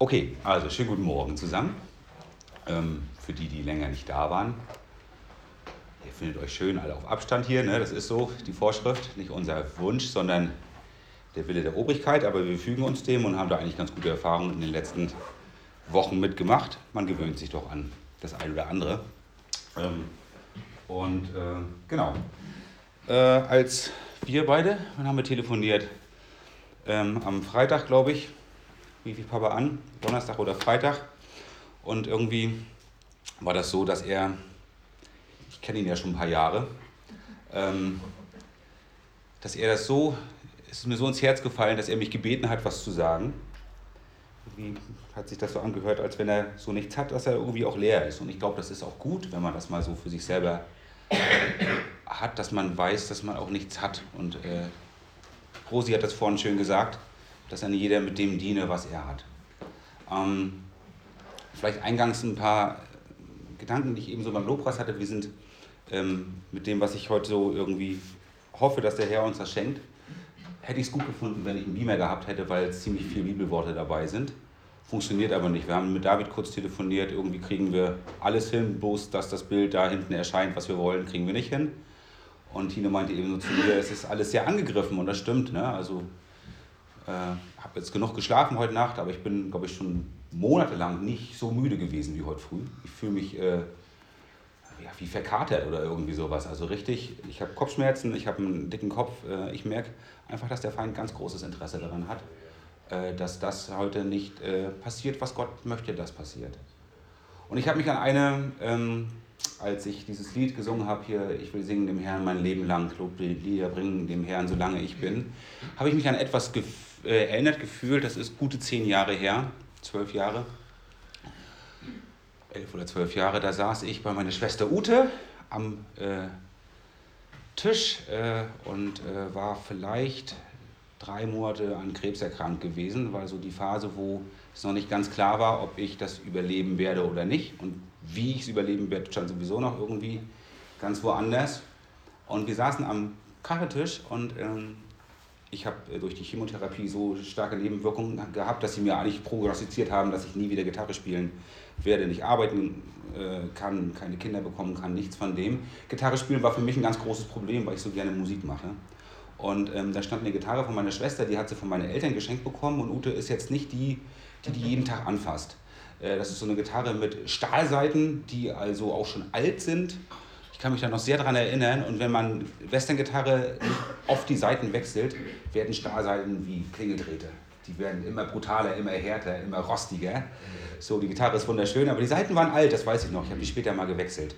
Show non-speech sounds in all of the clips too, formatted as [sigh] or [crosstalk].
Okay, also schönen guten Morgen zusammen. Ähm, für die, die länger nicht da waren. Ihr findet euch schön alle auf Abstand hier, ne? das ist so die Vorschrift, nicht unser Wunsch, sondern der Wille der Obrigkeit, aber wir fügen uns dem und haben da eigentlich ganz gute Erfahrungen in den letzten Wochen mitgemacht. Man gewöhnt sich doch an das eine oder andere. Ähm, und äh, genau, äh, als wir beide, wann haben wir telefoniert? Ähm, am Freitag, glaube ich, rief ich Papa an, Donnerstag oder Freitag. Und irgendwie war das so, dass er, ich kenne ihn ja schon ein paar Jahre, ähm, dass er das so, es ist mir so ins Herz gefallen, dass er mich gebeten hat, was zu sagen. Irgendwie hat sich das so angehört, als wenn er so nichts hat, dass er irgendwie auch leer ist. Und ich glaube, das ist auch gut, wenn man das mal so für sich selber hat, dass man weiß, dass man auch nichts hat. Und äh, Rosi hat das vorhin schön gesagt, dass dann jeder mit dem diene, was er hat. Ähm, vielleicht eingangs ein paar Gedanken, die ich eben so beim Lobpreis hatte. Wir sind ähm, mit dem, was ich heute so irgendwie hoffe, dass der Herr uns das schenkt, hätte ich es gut gefunden, wenn ich einen Beamer gehabt hätte, weil ziemlich viele Bibelworte dabei sind. Funktioniert aber nicht. Wir haben mit David kurz telefoniert, irgendwie kriegen wir alles hin, bloß dass das Bild da hinten erscheint, was wir wollen, kriegen wir nicht hin. Und Tine meinte eben so zu mir, es ist alles sehr angegriffen und das stimmt. Ne? Also äh, habe jetzt genug geschlafen heute Nacht, aber ich bin, glaube ich, schon monatelang nicht so müde gewesen wie heute früh. Ich fühle mich äh, ja, wie verkatert oder irgendwie sowas. Also richtig, ich habe Kopfschmerzen, ich habe einen dicken Kopf. Äh, ich merke einfach, dass der Feind ganz großes Interesse daran hat, äh, dass das heute nicht äh, passiert, was Gott möchte, dass passiert. Und ich habe mich an eine, ähm, als ich dieses Lied gesungen habe, hier, ich will singen dem Herrn mein Leben lang, Loblieder bringen dem Herrn, solange ich bin, habe ich mich an etwas gef äh, erinnert gefühlt, das ist gute zehn Jahre her, zwölf Jahre, elf oder zwölf Jahre, da saß ich bei meiner Schwester Ute am äh, Tisch äh, und äh, war vielleicht drei Monate an Krebs erkrankt gewesen, war so die Phase, wo es noch nicht ganz klar war, ob ich das überleben werde oder nicht. Und wie ich es überleben werde, stand sowieso noch irgendwie ganz woanders. Und wir saßen am Kaffeetisch und ähm, ich habe äh, durch die Chemotherapie so starke Nebenwirkungen gehabt, dass sie mir eigentlich prognostiziert haben, dass ich nie wieder Gitarre spielen werde, nicht arbeiten äh, kann, keine Kinder bekommen kann, nichts von dem. Gitarre spielen war für mich ein ganz großes Problem, weil ich so gerne Musik mache. Und ähm, da stand eine Gitarre von meiner Schwester, die hat sie von meinen Eltern geschenkt bekommen und Ute ist jetzt nicht die, die die jeden Tag anfasst. Äh, das ist so eine Gitarre mit Stahlseiten, die also auch schon alt sind ich kann mich da noch sehr daran erinnern. Und wenn man Western-Gitarre oft die Seiten wechselt, werden Stahlseiten wie Klingeldrähte. Die werden immer brutaler, immer härter, immer rostiger. So, die Gitarre ist wunderschön, aber die Seiten waren alt, das weiß ich noch. Ich habe die später mal gewechselt.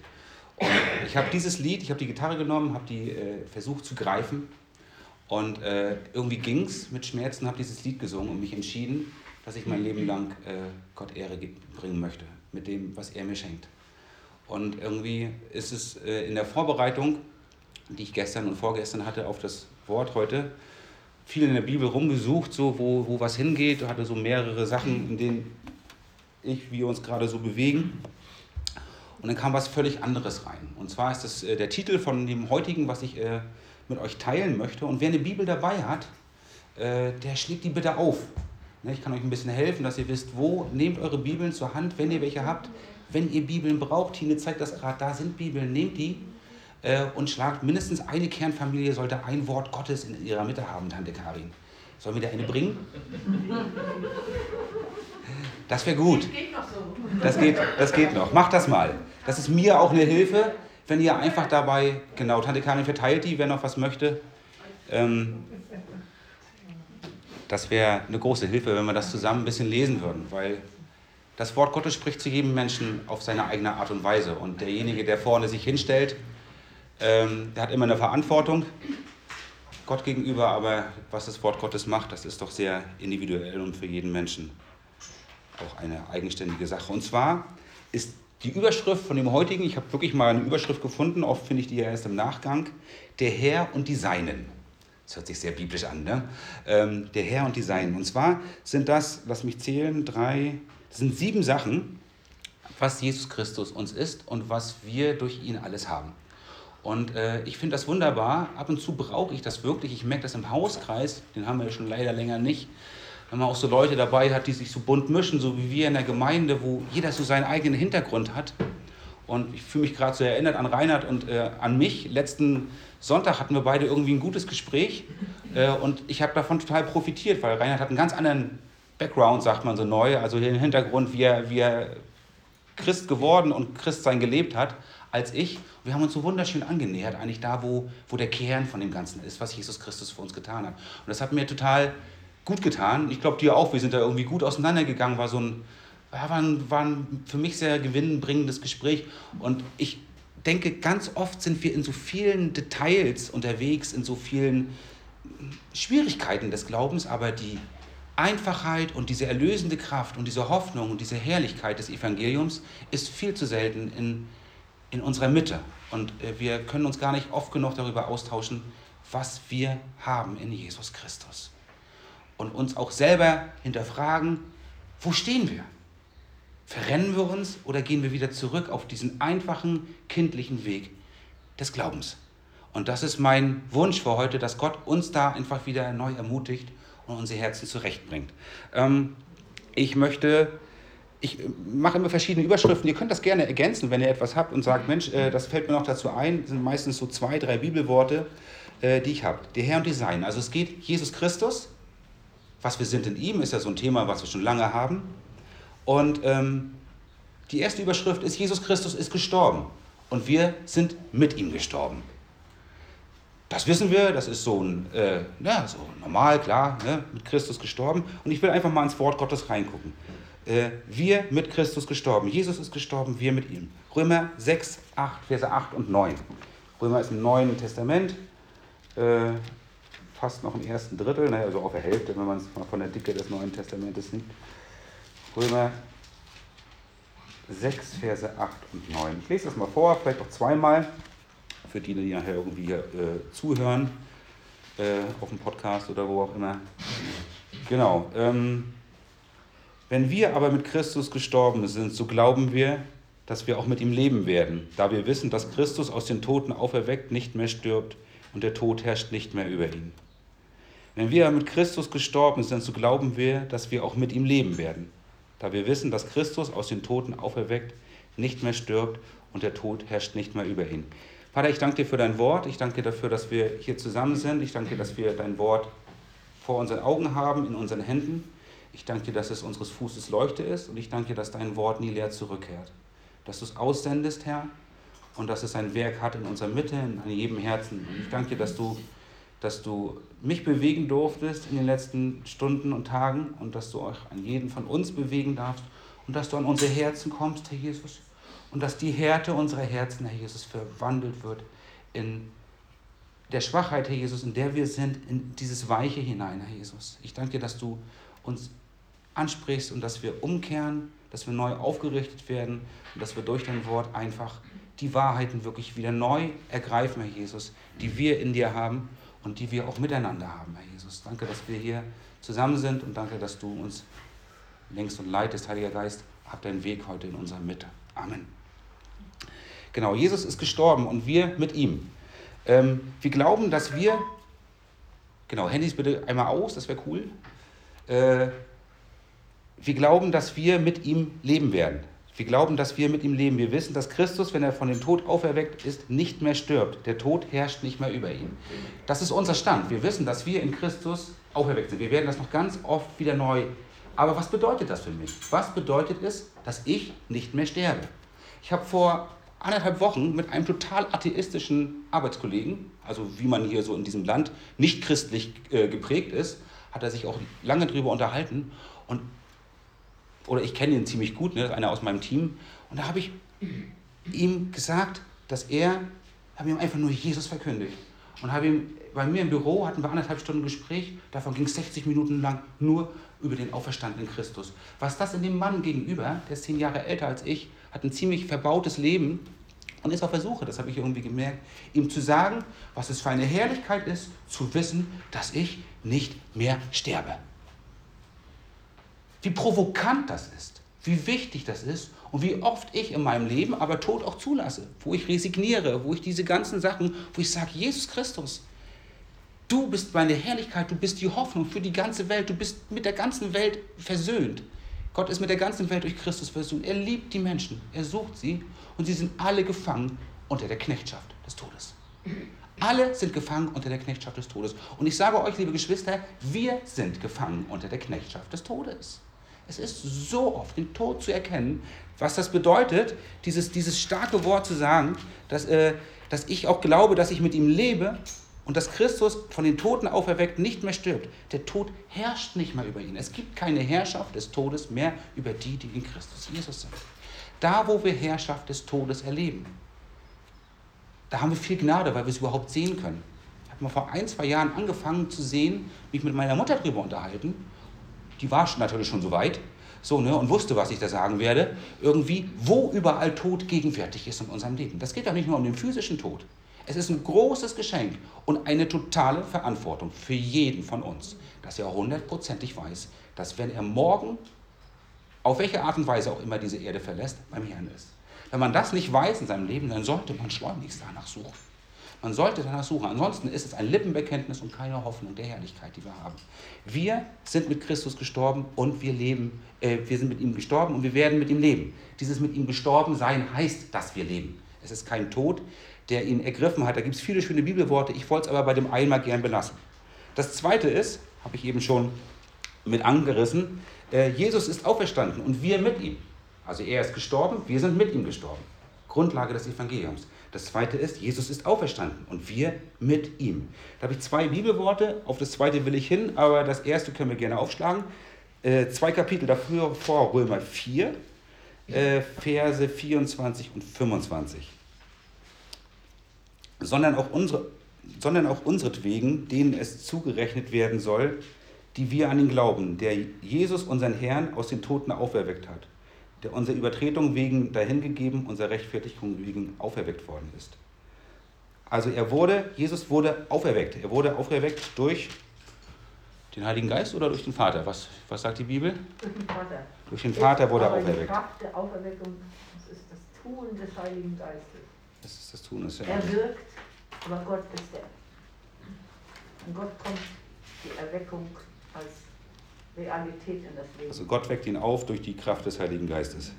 Und ich habe dieses Lied, ich habe die Gitarre genommen, habe die äh, versucht zu greifen. Und äh, irgendwie ging es mit Schmerzen, habe dieses Lied gesungen und mich entschieden, dass ich mein Leben lang äh, Gott Ehre bringen möchte mit dem, was er mir schenkt. Und irgendwie ist es äh, in der Vorbereitung, die ich gestern und vorgestern hatte auf das Wort heute, viel in der Bibel rumgesucht, so wo, wo was hingeht, hatte so mehrere Sachen, in denen ich, wir uns gerade so bewegen. Und dann kam was völlig anderes rein. Und zwar ist das äh, der Titel von dem heutigen, was ich äh, mit euch teilen möchte. Und wer eine Bibel dabei hat, der schlägt die bitte auf. Ne, ich kann euch ein bisschen helfen, dass ihr wisst, wo. Nehmt eure Bibeln zur Hand, wenn ihr welche habt. Wenn ihr Bibeln braucht, Tine zeigt das gerade, da sind Bibeln, nehmt die äh, und schlagt mindestens eine Kernfamilie, sollte ein Wort Gottes in ihrer Mitte haben, Tante Karin. Sollen wir da eine bringen? Das wäre gut. Das geht, das geht noch. Macht das mal. Das ist mir auch eine Hilfe, wenn ihr einfach dabei, genau, Tante Karin verteilt die, wer noch was möchte. Ähm, das wäre eine große Hilfe, wenn wir das zusammen ein bisschen lesen würden, weil das Wort Gottes spricht zu jedem Menschen auf seine eigene Art und Weise. Und derjenige, der vorne sich hinstellt, ähm, der hat immer eine Verantwortung Gott gegenüber, aber was das Wort Gottes macht, das ist doch sehr individuell und für jeden Menschen auch eine eigenständige Sache. Und zwar ist die Überschrift von dem heutigen, ich habe wirklich mal eine Überschrift gefunden, oft finde ich die ja erst im Nachgang, der Herr und die Seinen. Das hört sich sehr biblisch an, ne? Ähm, der Herr und die Seinen. Und zwar sind das, lass mich zählen, drei, das sind sieben Sachen, was Jesus Christus uns ist und was wir durch ihn alles haben. Und äh, ich finde das wunderbar. Ab und zu brauche ich das wirklich. Ich merke das im Hauskreis, den haben wir ja schon leider länger nicht. wenn man auch so Leute dabei hat, die sich so bunt mischen, so wie wir in der Gemeinde, wo jeder so seinen eigenen Hintergrund hat. Und ich fühle mich gerade so erinnert an Reinhard und äh, an mich. Letzten Sonntag hatten wir beide irgendwie ein gutes Gespräch äh, und ich habe davon total profitiert, weil Reinhard hat einen ganz anderen Background, sagt man so neu, also im Hintergrund, wie er, wie er Christ geworden und Christsein gelebt hat, als ich. Wir haben uns so wunderschön angenähert, eigentlich da, wo, wo der Kern von dem Ganzen ist, was Jesus Christus für uns getan hat. Und das hat mir total gut getan. Ich glaube, dir auch. Wir sind da irgendwie gut auseinandergegangen. War so ein, war ein, war ein für mich sehr gewinnbringendes Gespräch. Und ich denke, ganz oft sind wir in so vielen Details unterwegs, in so vielen Schwierigkeiten des Glaubens, aber die Einfachheit und diese erlösende Kraft und diese Hoffnung und diese Herrlichkeit des Evangeliums ist viel zu selten in, in unserer Mitte. Und äh, wir können uns gar nicht oft genug darüber austauschen, was wir haben in Jesus Christus und uns auch selber hinterfragen, wo stehen wir? Verrennen wir uns oder gehen wir wieder zurück auf diesen einfachen, kindlichen Weg des Glaubens? Und das ist mein Wunsch für heute, dass Gott uns da einfach wieder neu ermutigt und unsere Herzen zurechtbringt. Ähm, ich möchte, ich mache immer verschiedene Überschriften. Ihr könnt das gerne ergänzen, wenn ihr etwas habt und sagt, Mensch, äh, das fällt mir noch dazu ein. Das sind meistens so zwei, drei Bibelworte, äh, die ich habe. Der Herr und die Sein. Also es geht Jesus Christus, was wir sind in ihm, ist ja so ein Thema, was wir schon lange haben. Und ähm, die erste Überschrift ist, Jesus Christus ist gestorben und wir sind mit ihm gestorben. Das wissen wir, das ist so, ein, äh, ja, so normal, klar, ne, mit Christus gestorben. Und ich will einfach mal ins Wort Gottes reingucken. Äh, wir mit Christus gestorben. Jesus ist gestorben, wir mit ihm. Römer 6, 8, Verse 8 und 9. Römer ist im Neuen Testament. Äh, fast noch im ersten Drittel, naja, also auf der Hälfte, wenn man es mal von der Dicke des Neuen Testamentes nimmt. Römer 6, Verse 8 und 9. Ich lese das mal vor, vielleicht auch zweimal, für die, die nachher irgendwie hier, äh, zuhören, äh, auf dem Podcast oder wo auch immer. Genau. Ähm, wenn wir aber mit Christus gestorben sind, so glauben wir, dass wir auch mit ihm leben werden, da wir wissen, dass Christus aus den Toten auferweckt nicht mehr stirbt und der Tod herrscht nicht mehr über ihn. Wenn wir mit Christus gestorben sind, so glauben wir, dass wir auch mit ihm leben werden, da wir wissen, dass Christus aus den Toten auferweckt nicht mehr stirbt und der Tod herrscht nicht mehr über ihn. Vater, ich danke dir für dein Wort. Ich danke dir dafür, dass wir hier zusammen sind. Ich danke dir, dass wir dein Wort vor unseren Augen haben, in unseren Händen. Ich danke dir, dass es unseres Fußes Leuchte ist und ich danke dir, dass dein Wort nie leer zurückkehrt. Dass du es aussendest, Herr, und dass es ein Werk hat in unserer Mitte, in jedem Herzen. Und ich danke dir, dass du dass du mich bewegen durftest in den letzten Stunden und Tagen und dass du auch an jeden von uns bewegen darfst und dass du an unsere Herzen kommst, Herr Jesus, und dass die Härte unserer Herzen, Herr Jesus, verwandelt wird in der Schwachheit, Herr Jesus, in der wir sind, in dieses Weiche hinein, Herr Jesus. Ich danke dir, dass du uns ansprichst und dass wir umkehren, dass wir neu aufgerichtet werden und dass wir durch dein Wort einfach die Wahrheiten wirklich wieder neu ergreifen, Herr Jesus, die wir in dir haben und die wir auch miteinander haben, Herr Jesus. Danke, dass wir hier zusammen sind und danke, dass du uns längst und leitest, Heiliger Geist. Hab deinen Weg heute in unserer Mitte. Amen. Genau, Jesus ist gestorben und wir mit ihm. Ähm, wir glauben, dass wir, genau, Handys bitte einmal aus, das wäre cool. Äh, wir glauben, dass wir mit ihm leben werden. Wir glauben, dass wir mit ihm leben. Wir wissen, dass Christus, wenn er von dem Tod auferweckt ist, nicht mehr stirbt. Der Tod herrscht nicht mehr über ihn. Das ist unser Stand. Wir wissen, dass wir in Christus auferweckt sind. Wir werden das noch ganz oft wieder neu. Aber was bedeutet das für mich? Was bedeutet es, dass ich nicht mehr sterbe? Ich habe vor anderthalb Wochen mit einem total atheistischen Arbeitskollegen, also wie man hier so in diesem Land nicht christlich äh, geprägt ist, hat er sich auch lange darüber unterhalten. Und oder ich kenne ihn ziemlich gut, ne, einer aus meinem Team. Und da habe ich ihm gesagt, dass er, habe ihm einfach nur Jesus verkündigt. Und habe ihm, bei mir im Büro hatten wir anderthalb Stunden Gespräch, davon ging es 60 Minuten lang nur über den auferstandenen Christus. Was das in dem Mann gegenüber, der ist zehn Jahre älter als ich, hat ein ziemlich verbautes Leben und ist auf der Suche, das habe ich irgendwie gemerkt, ihm zu sagen, was es für eine Herrlichkeit ist, zu wissen, dass ich nicht mehr sterbe. Wie provokant das ist, wie wichtig das ist und wie oft ich in meinem Leben aber Tod auch zulasse, wo ich resigniere, wo ich diese ganzen Sachen, wo ich sage, Jesus Christus, Du bist meine Herrlichkeit, du bist die Hoffnung für die ganze Welt, du bist mit der ganzen Welt versöhnt. Gott ist mit der ganzen Welt durch Christus versöhnt. Er liebt die Menschen, er sucht sie und sie sind alle gefangen unter der Knechtschaft des Todes. Alle sind gefangen unter der Knechtschaft des Todes. Und ich sage euch, liebe Geschwister, wir sind gefangen unter der Knechtschaft des Todes. Es ist so oft, den Tod zu erkennen, was das bedeutet, dieses, dieses starke Wort zu sagen, dass, äh, dass ich auch glaube, dass ich mit ihm lebe und dass Christus von den Toten auferweckt nicht mehr stirbt. Der Tod herrscht nicht mehr über ihn. Es gibt keine Herrschaft des Todes mehr über die, die in Christus Jesus sind. Da, wo wir Herrschaft des Todes erleben, da haben wir viel Gnade, weil wir es überhaupt sehen können. Ich habe mal vor ein, zwei Jahren angefangen zu sehen, mich mit meiner Mutter darüber unterhalten. Die war natürlich schon so weit so, ne, und wusste, was ich da sagen werde. Irgendwie, wo überall Tod gegenwärtig ist in unserem Leben. Das geht ja nicht nur um den physischen Tod. Es ist ein großes Geschenk und eine totale Verantwortung für jeden von uns, dass er hundertprozentig weiß, dass wenn er morgen, auf welche Art und Weise auch immer diese Erde verlässt, beim Herrn ist. Wenn man das nicht weiß in seinem Leben, dann sollte man schleunigst danach suchen. Man sollte danach suchen. Ansonsten ist es ein Lippenbekenntnis und keine Hoffnung der Herrlichkeit, die wir haben. Wir sind mit Christus gestorben und wir leben, äh, wir sind mit ihm gestorben und wir werden mit ihm leben. Dieses mit ihm gestorben sein heißt, dass wir leben. Es ist kein Tod, der ihn ergriffen hat. Da gibt es viele schöne Bibelworte. Ich wollte es aber bei dem einmal gern belassen. Das zweite ist, habe ich eben schon mit angerissen, äh, Jesus ist auferstanden und wir mit ihm. Also er ist gestorben, wir sind mit ihm gestorben. Grundlage des Evangeliums. Das zweite ist, Jesus ist auferstanden und wir mit ihm. Da habe ich zwei Bibelworte, auf das zweite will ich hin, aber das erste können wir gerne aufschlagen. Äh, zwei Kapitel dafür vor Römer 4, äh, Verse 24 und 25. Sondern auch, unsere, sondern auch unseretwegen, denen es zugerechnet werden soll, die wir an ihn glauben, der Jesus, unseren Herrn, aus den Toten auferweckt hat der unserer Übertretung wegen dahingegeben, unserer Rechtfertigung wegen auferweckt worden ist. Also er wurde, Jesus wurde auferweckt. Er wurde auferweckt durch den Heiligen Geist oder durch den Vater? Was, was sagt die Bibel? Durch den Vater. Durch den Vater wurde er auferweckt. Die Kraft der Auferweckung, das ist das Tun des Heiligen Geistes. Das ist das Tun des Herrn. Er wirkt, aber Gott ist der. Und Gott kommt die Erweckung als Realität in das Leben. Also Gott weckt ihn auf durch die Kraft des Heiligen Geistes.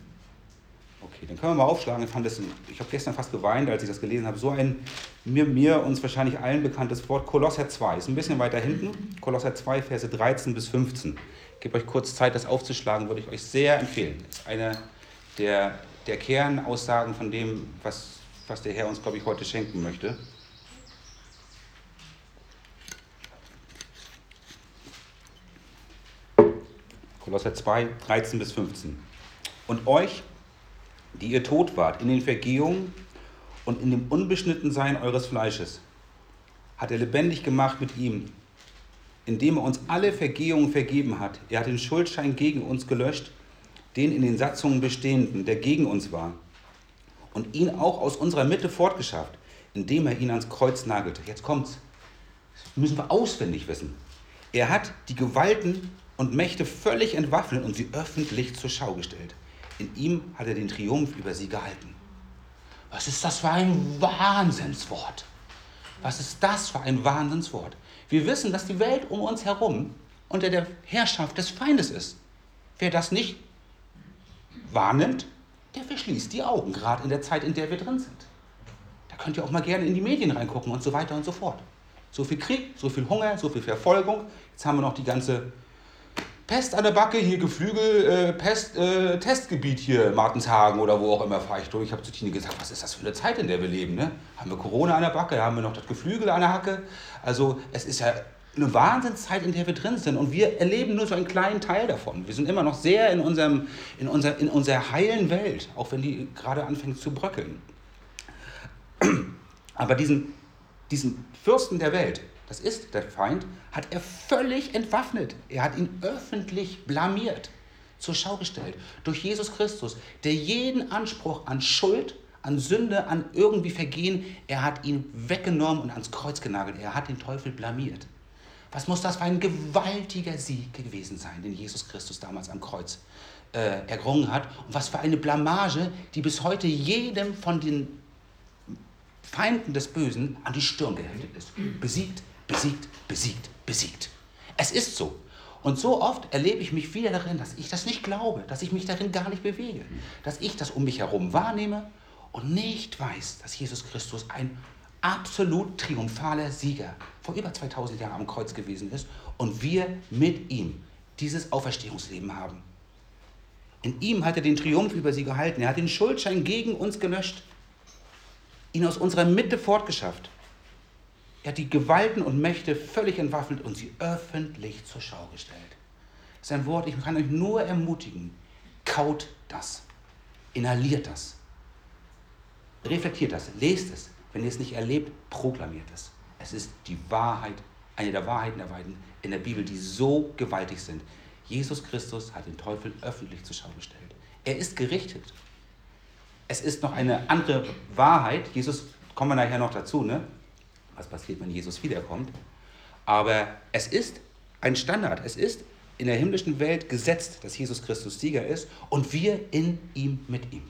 Okay, dann können wir mal aufschlagen. Ich, das, ich habe gestern fast geweint, als ich das gelesen habe. So ein mir, mir uns wahrscheinlich allen bekanntes Wort, Kolosser 2. Ist ein bisschen weiter hinten. Kolosser 2, Verse 13 bis 15. Ich gebe euch kurz Zeit, das aufzuschlagen, würde ich euch sehr empfehlen. Das ist eine der, der Kernaussagen von dem, was, was der Herr uns, glaube ich, heute schenken möchte. Kolosser 2, 13 bis 15. Und euch, die ihr tot wart in den Vergehungen und in dem Unbeschnittensein eures Fleisches, hat er lebendig gemacht mit ihm, indem er uns alle Vergehungen vergeben hat. Er hat den Schuldschein gegen uns gelöscht, den in den Satzungen bestehenden, der gegen uns war, und ihn auch aus unserer Mitte fortgeschafft, indem er ihn ans Kreuz nagelte. Jetzt kommt's. Das müssen wir auswendig wissen. Er hat die Gewalten und Mächte völlig entwaffnet und sie öffentlich zur Schau gestellt. In ihm hat er den Triumph über sie gehalten. Was ist das für ein Wahnsinnswort? Was ist das für ein Wahnsinnswort? Wir wissen, dass die Welt um uns herum unter der Herrschaft des Feindes ist. Wer das nicht wahrnimmt, der verschließt die Augen, gerade in der Zeit, in der wir drin sind. Da könnt ihr auch mal gerne in die Medien reingucken und so weiter und so fort. So viel Krieg, so viel Hunger, so viel Verfolgung. Jetzt haben wir noch die ganze Pest an der Backe, hier Geflügel, äh, Pest, äh, Testgebiet hier, Martenshagen oder wo auch immer fahre ich durch. Ich habe zu Tine gesagt, was ist das für eine Zeit, in der wir leben? Ne? Haben wir Corona an der Backe, haben wir noch das Geflügel an der Hacke. Also es ist ja eine Wahnsinnszeit, in der wir drin sind und wir erleben nur so einen kleinen Teil davon. Wir sind immer noch sehr in, unserem, in, unser, in unserer heilen Welt, auch wenn die gerade anfängt zu bröckeln. Aber diesen, diesen Fürsten der Welt, das ist der Feind, hat er völlig entwaffnet. Er hat ihn öffentlich blamiert, zur Schau gestellt. Durch Jesus Christus, der jeden Anspruch an Schuld, an Sünde, an irgendwie Vergehen, er hat ihn weggenommen und ans Kreuz genagelt. Er hat den Teufel blamiert. Was muss das für ein gewaltiger Sieg gewesen sein, den Jesus Christus damals am Kreuz äh, errungen hat? Und was für eine Blamage, die bis heute jedem von den Feinden des Bösen an die Stirn geheftet ist. Besiegt, besiegt, besiegt, besiegt. Es ist so. Und so oft erlebe ich mich wieder darin, dass ich das nicht glaube, dass ich mich darin gar nicht bewege, dass ich das um mich herum wahrnehme und nicht weiß, dass Jesus Christus ein absolut triumphaler Sieger vor über 2000 Jahren am Kreuz gewesen ist und wir mit ihm dieses Auferstehungsleben haben. In ihm hat er den Triumph über sie gehalten. Er hat den Schuldschein gegen uns gelöscht, ihn aus unserer Mitte fortgeschafft. Er hat die Gewalten und Mächte völlig entwaffnet und sie öffentlich zur Schau gestellt. Das ist ein Wort, ich kann euch nur ermutigen, kaut das, inhaliert das, reflektiert das, lest es. Wenn ihr es nicht erlebt, proklamiert es. Es ist die Wahrheit, eine der Wahrheiten der Weiden in der Bibel, die so gewaltig sind. Jesus Christus hat den Teufel öffentlich zur Schau gestellt. Er ist gerichtet. Es ist noch eine andere Wahrheit. Jesus, kommen wir nachher noch dazu, ne? was passiert, wenn Jesus wiederkommt. Aber es ist ein Standard. Es ist in der himmlischen Welt gesetzt, dass Jesus Christus Sieger ist und wir in ihm mit ihm.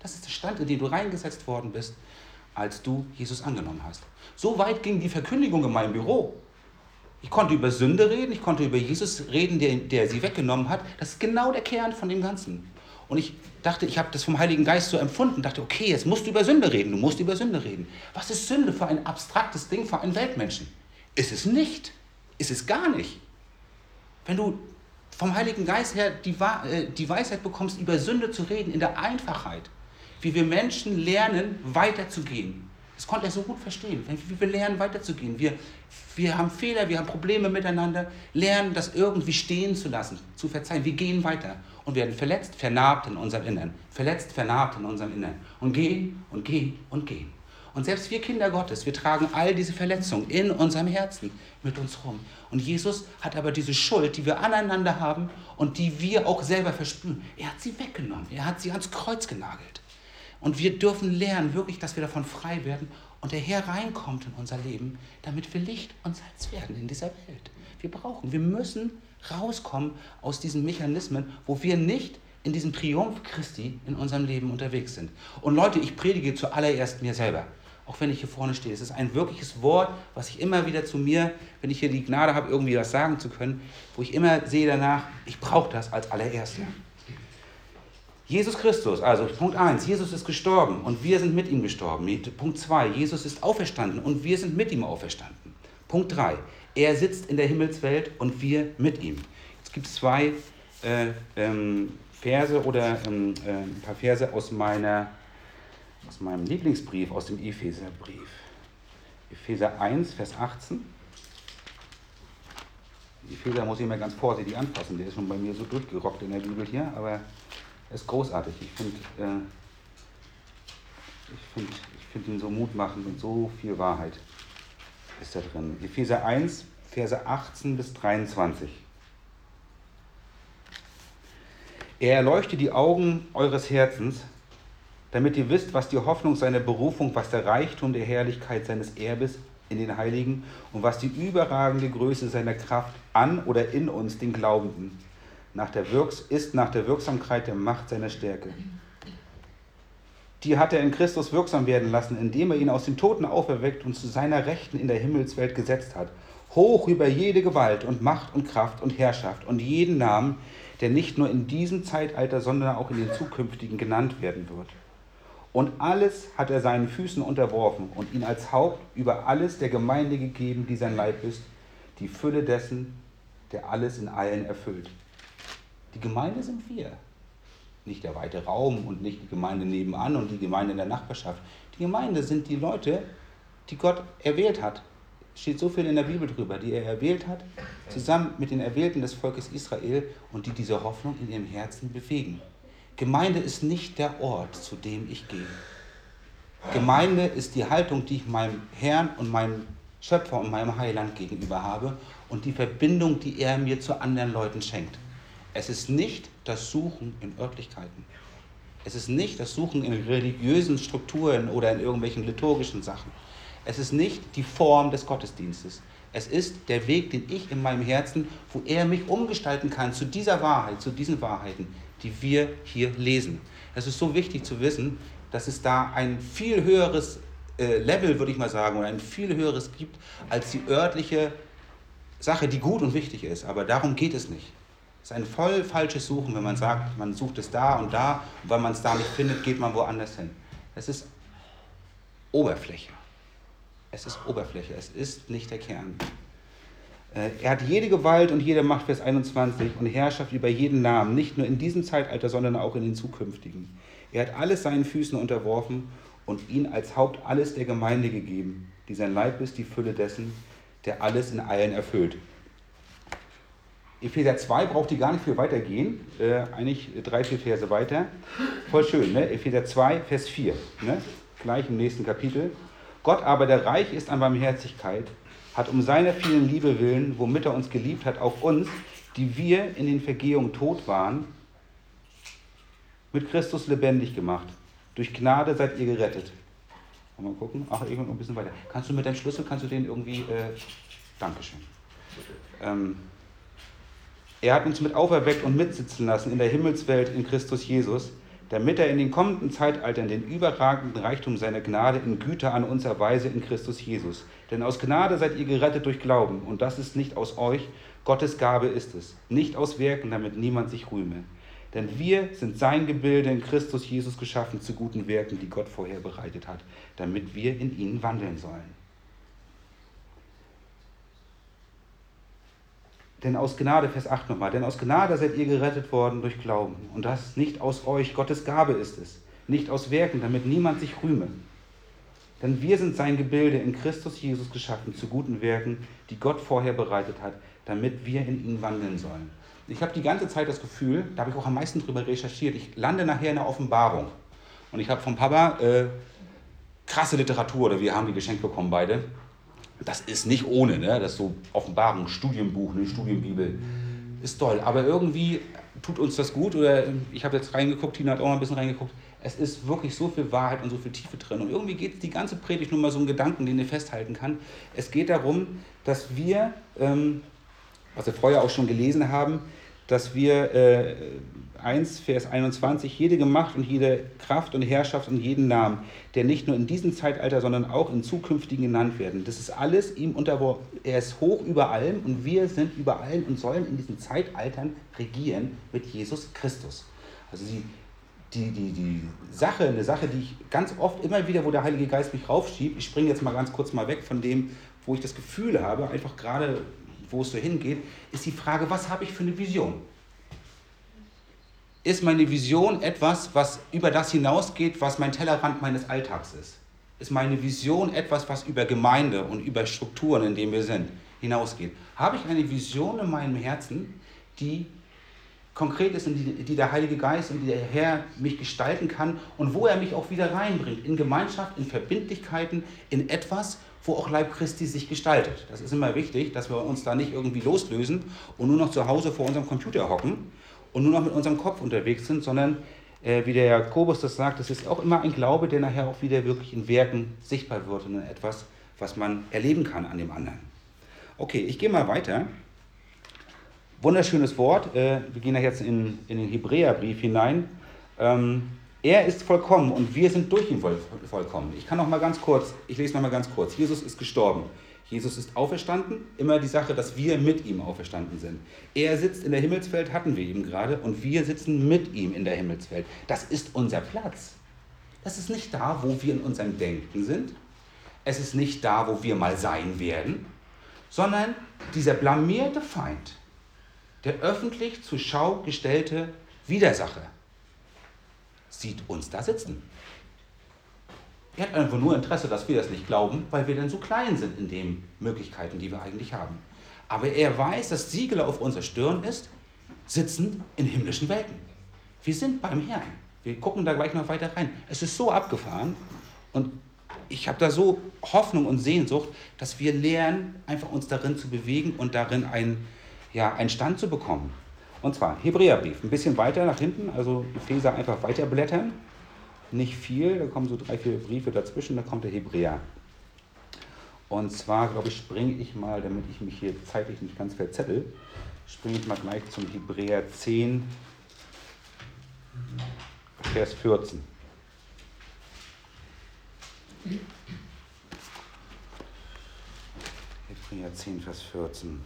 Das ist der Stand, in den du reingesetzt worden bist, als du Jesus angenommen hast. So weit ging die Verkündigung in meinem Büro. Ich konnte über Sünde reden, ich konnte über Jesus reden, der, der sie weggenommen hat. Das ist genau der Kern von dem Ganzen. Und ich dachte, ich habe das vom Heiligen Geist so empfunden, dachte, okay, jetzt musst du über Sünde reden, du musst über Sünde reden. Was ist Sünde für ein abstraktes Ding, für einen Weltmenschen? Ist es nicht. Ist es gar nicht. Wenn du vom Heiligen Geist her die, äh, die Weisheit bekommst, über Sünde zu reden, in der Einfachheit, wie wir Menschen lernen, weiterzugehen. Das konnte er so gut verstehen, wie wir lernen, weiterzugehen. Wir, wir haben Fehler, wir haben Probleme miteinander, lernen, das irgendwie stehen zu lassen, zu verzeihen. Wir gehen weiter und werden verletzt, vernarbt in unserem Innern. Verletzt, vernarbt in unserem Innern. Und gehen und gehen und gehen. Und selbst wir Kinder Gottes, wir tragen all diese Verletzungen in unserem Herzen mit uns rum. Und Jesus hat aber diese Schuld, die wir aneinander haben und die wir auch selber verspüren, er hat sie weggenommen. Er hat sie ans Kreuz genagelt. Und wir dürfen lernen, wirklich, dass wir davon frei werden und der Herr reinkommt in unser Leben, damit wir Licht und Salz werden in dieser Welt. Wir brauchen, wir müssen rauskommen aus diesen Mechanismen, wo wir nicht in diesem Triumph Christi in unserem Leben unterwegs sind. Und Leute, ich predige zuallererst mir selber, auch wenn ich hier vorne stehe. Es ist ein wirkliches Wort, was ich immer wieder zu mir, wenn ich hier die Gnade habe, irgendwie was sagen zu können, wo ich immer sehe danach, ich brauche das als allererster. Jesus Christus, also Punkt 1, Jesus ist gestorben und wir sind mit ihm gestorben. Punkt 2, Jesus ist auferstanden und wir sind mit ihm auferstanden. Punkt 3, er sitzt in der Himmelswelt und wir mit ihm. Es gibt zwei äh, ähm, Verse oder ähm, äh, ein paar Verse aus, meiner, aus meinem Lieblingsbrief, aus dem Epheserbrief. Epheser 1, Vers 18. Epheser muss ich mir ganz vorsichtig anfassen, der ist schon bei mir so durchgerockt in der Bibel hier, aber er ist großartig. Ich finde äh, ich find, ich find ihn so mutmachend und so viel Wahrheit ist da drin. Epheser 1, Verse 18 bis 23. Er erleuchte die Augen eures Herzens, damit ihr wisst, was die Hoffnung seiner Berufung, was der Reichtum der Herrlichkeit seines Erbes in den Heiligen und was die überragende Größe seiner Kraft an oder in uns, den Glaubenden, nach der Wirks ist nach der Wirksamkeit der Macht seiner Stärke die hat er in Christus wirksam werden lassen, indem er ihn aus den Toten auferweckt und zu seiner Rechten in der Himmelswelt gesetzt hat. Hoch über jede Gewalt und Macht und Kraft und Herrschaft und jeden Namen, der nicht nur in diesem Zeitalter, sondern auch in den zukünftigen genannt werden wird. Und alles hat er seinen Füßen unterworfen und ihn als Haupt über alles der Gemeinde gegeben, die sein Leib ist, die Fülle dessen, der alles in allen erfüllt. Die Gemeinde sind wir nicht der weite Raum und nicht die Gemeinde nebenan und die Gemeinde in der Nachbarschaft. Die Gemeinde sind die Leute, die Gott erwählt hat. Es steht so viel in der Bibel drüber, die er erwählt hat, zusammen mit den Erwählten des Volkes Israel und die diese Hoffnung in ihrem Herzen bewegen. Gemeinde ist nicht der Ort, zu dem ich gehe. Gemeinde ist die Haltung, die ich meinem Herrn und meinem Schöpfer und meinem Heiland gegenüber habe und die Verbindung, die er mir zu anderen Leuten schenkt. Es ist nicht das Suchen in Örtlichkeiten. Es ist nicht das Suchen in religiösen Strukturen oder in irgendwelchen liturgischen Sachen. Es ist nicht die Form des Gottesdienstes. Es ist der Weg, den ich in meinem Herzen, wo er mich umgestalten kann zu dieser Wahrheit, zu diesen Wahrheiten, die wir hier lesen. Es ist so wichtig zu wissen, dass es da ein viel höheres äh, Level, würde ich mal sagen, oder ein viel höheres gibt als die örtliche Sache, die gut und wichtig ist. Aber darum geht es nicht. Es ist ein voll falsches Suchen, wenn man sagt, man sucht es da und da und weil man es da nicht findet, geht man woanders hin. Es ist Oberfläche. Es ist Oberfläche, es ist nicht der Kern. Äh, er hat jede Gewalt und jede Macht, Vers 21, und Herrschaft über jeden Namen, nicht nur in diesem Zeitalter, sondern auch in den zukünftigen. Er hat alles seinen Füßen unterworfen und ihn als Haupt alles der Gemeinde gegeben, die sein Leib ist, die Fülle dessen, der alles in allen erfüllt. Epheser 2 braucht die gar nicht viel weitergehen, äh, eigentlich drei, vier Verse weiter. Voll schön, ne? Epheser 2, Vers 4, ne? gleich im nächsten Kapitel. Gott aber, der reich ist an Barmherzigkeit, hat um seiner vielen Liebe willen, womit er uns geliebt hat, auch uns, die wir in den Vergehungen tot waren, mit Christus lebendig gemacht. Durch Gnade seid ihr gerettet. Mal gucken. Ach, irgendwo noch ein bisschen weiter. Kannst du mit deinem Schlüssel, kannst du den irgendwie. Äh, Dankeschön. Ähm, er hat uns mit auferweckt und mitsitzen lassen in der Himmelswelt in Christus Jesus, damit er in den kommenden Zeitaltern den überragenden Reichtum seiner Gnade in Güte an uns erweise in Christus Jesus. Denn aus Gnade seid ihr gerettet durch Glauben, und das ist nicht aus euch, Gottes Gabe ist es, nicht aus Werken, damit niemand sich rühme. Denn wir sind sein Gebilde in Christus Jesus geschaffen zu guten Werken, die Gott vorher bereitet hat, damit wir in ihnen wandeln sollen. Denn aus Gnade, Vers 8 nochmal, denn aus Gnade seid ihr gerettet worden durch Glauben. Und das nicht aus euch, Gottes Gabe ist es, nicht aus Werken, damit niemand sich rühme. Denn wir sind sein Gebilde in Christus Jesus geschaffen zu guten Werken, die Gott vorher bereitet hat, damit wir in ihnen wandeln sollen. Ich habe die ganze Zeit das Gefühl, da habe ich auch am meisten drüber recherchiert, ich lande nachher in der Offenbarung. Und ich habe vom Papa äh, krasse Literatur, oder wir haben die geschenkt bekommen beide. Das ist nicht ohne, ne? das ist so Offenbarung, Studienbuch, eine Studienbibel. Ist toll, aber irgendwie tut uns das gut. Oder ich habe jetzt reingeguckt, Tina hat auch mal ein bisschen reingeguckt. Es ist wirklich so viel Wahrheit und so viel Tiefe drin. Und irgendwie geht die ganze Predigt nur mal so einen Gedanken, den ihr festhalten kann. Es geht darum, dass wir, ähm, was wir vorher auch schon gelesen haben, dass wir äh, 1, Vers 21, jede Gemacht und jede Kraft und Herrschaft und jeden Namen, der nicht nur in diesem Zeitalter, sondern auch in zukünftigen genannt werden. Das ist alles ihm unterworfen. Er ist hoch über allem und wir sind über allem und sollen in diesen Zeitaltern regieren mit Jesus Christus. Also die, die, die, die Sache, eine Sache, die ich ganz oft immer wieder, wo der Heilige Geist mich raufschiebt, ich springe jetzt mal ganz kurz mal weg von dem, wo ich das Gefühl habe, einfach gerade wo es so hingeht, ist die Frage, was habe ich für eine Vision? Ist meine Vision etwas, was über das hinausgeht, was mein Tellerrand meines Alltags ist? Ist meine Vision etwas, was über Gemeinde und über Strukturen, in denen wir sind, hinausgeht? Habe ich eine Vision in meinem Herzen, die konkret ist und die, die der Heilige Geist und der Herr mich gestalten kann und wo er mich auch wieder reinbringt, in Gemeinschaft, in Verbindlichkeiten, in etwas, wo auch Leib Christi sich gestaltet. Das ist immer wichtig, dass wir uns da nicht irgendwie loslösen und nur noch zu Hause vor unserem Computer hocken und nur noch mit unserem Kopf unterwegs sind, sondern äh, wie der Jakobus das sagt, es ist auch immer ein Glaube, der nachher auch wieder wirklich in Werken sichtbar wird und in etwas, was man erleben kann an dem anderen. Okay, ich gehe mal weiter. Wunderschönes Wort. Äh, wir gehen da jetzt in, in den Hebräerbrief hinein. Ähm, er ist vollkommen und wir sind durch ihn vollkommen. Ich kann noch mal ganz kurz, ich lese noch mal ganz kurz. Jesus ist gestorben. Jesus ist auferstanden. Immer die Sache, dass wir mit ihm auferstanden sind. Er sitzt in der Himmelswelt, hatten wir eben gerade, und wir sitzen mit ihm in der Himmelswelt. Das ist unser Platz. Das ist nicht da, wo wir in unserem Denken sind. Es ist nicht da, wo wir mal sein werden, sondern dieser blamierte Feind, der öffentlich zur Schau gestellte Widersacher, sieht uns da sitzen. Er hat einfach nur Interesse, dass wir das nicht glauben, weil wir dann so klein sind in den Möglichkeiten, die wir eigentlich haben. Aber er weiß, dass Siegel auf unserer Stirn ist, sitzen in himmlischen Welten. Wir sind beim Herrn. Wir gucken da gleich noch weiter rein. Es ist so abgefahren und ich habe da so Hoffnung und Sehnsucht, dass wir lernen, einfach uns darin zu bewegen und darin einen, ja, einen Stand zu bekommen. Und zwar Hebräerbrief, ein bisschen weiter nach hinten, also Epheser einfach weiterblättern. Nicht viel, da kommen so drei, vier Briefe dazwischen, da kommt der Hebräer. Und zwar, glaube ich, springe ich mal, damit ich mich hier zeitlich nicht ganz verzettel, springe ich mal gleich zum Hebräer 10, Vers 14. Hebräer 10, Vers 14.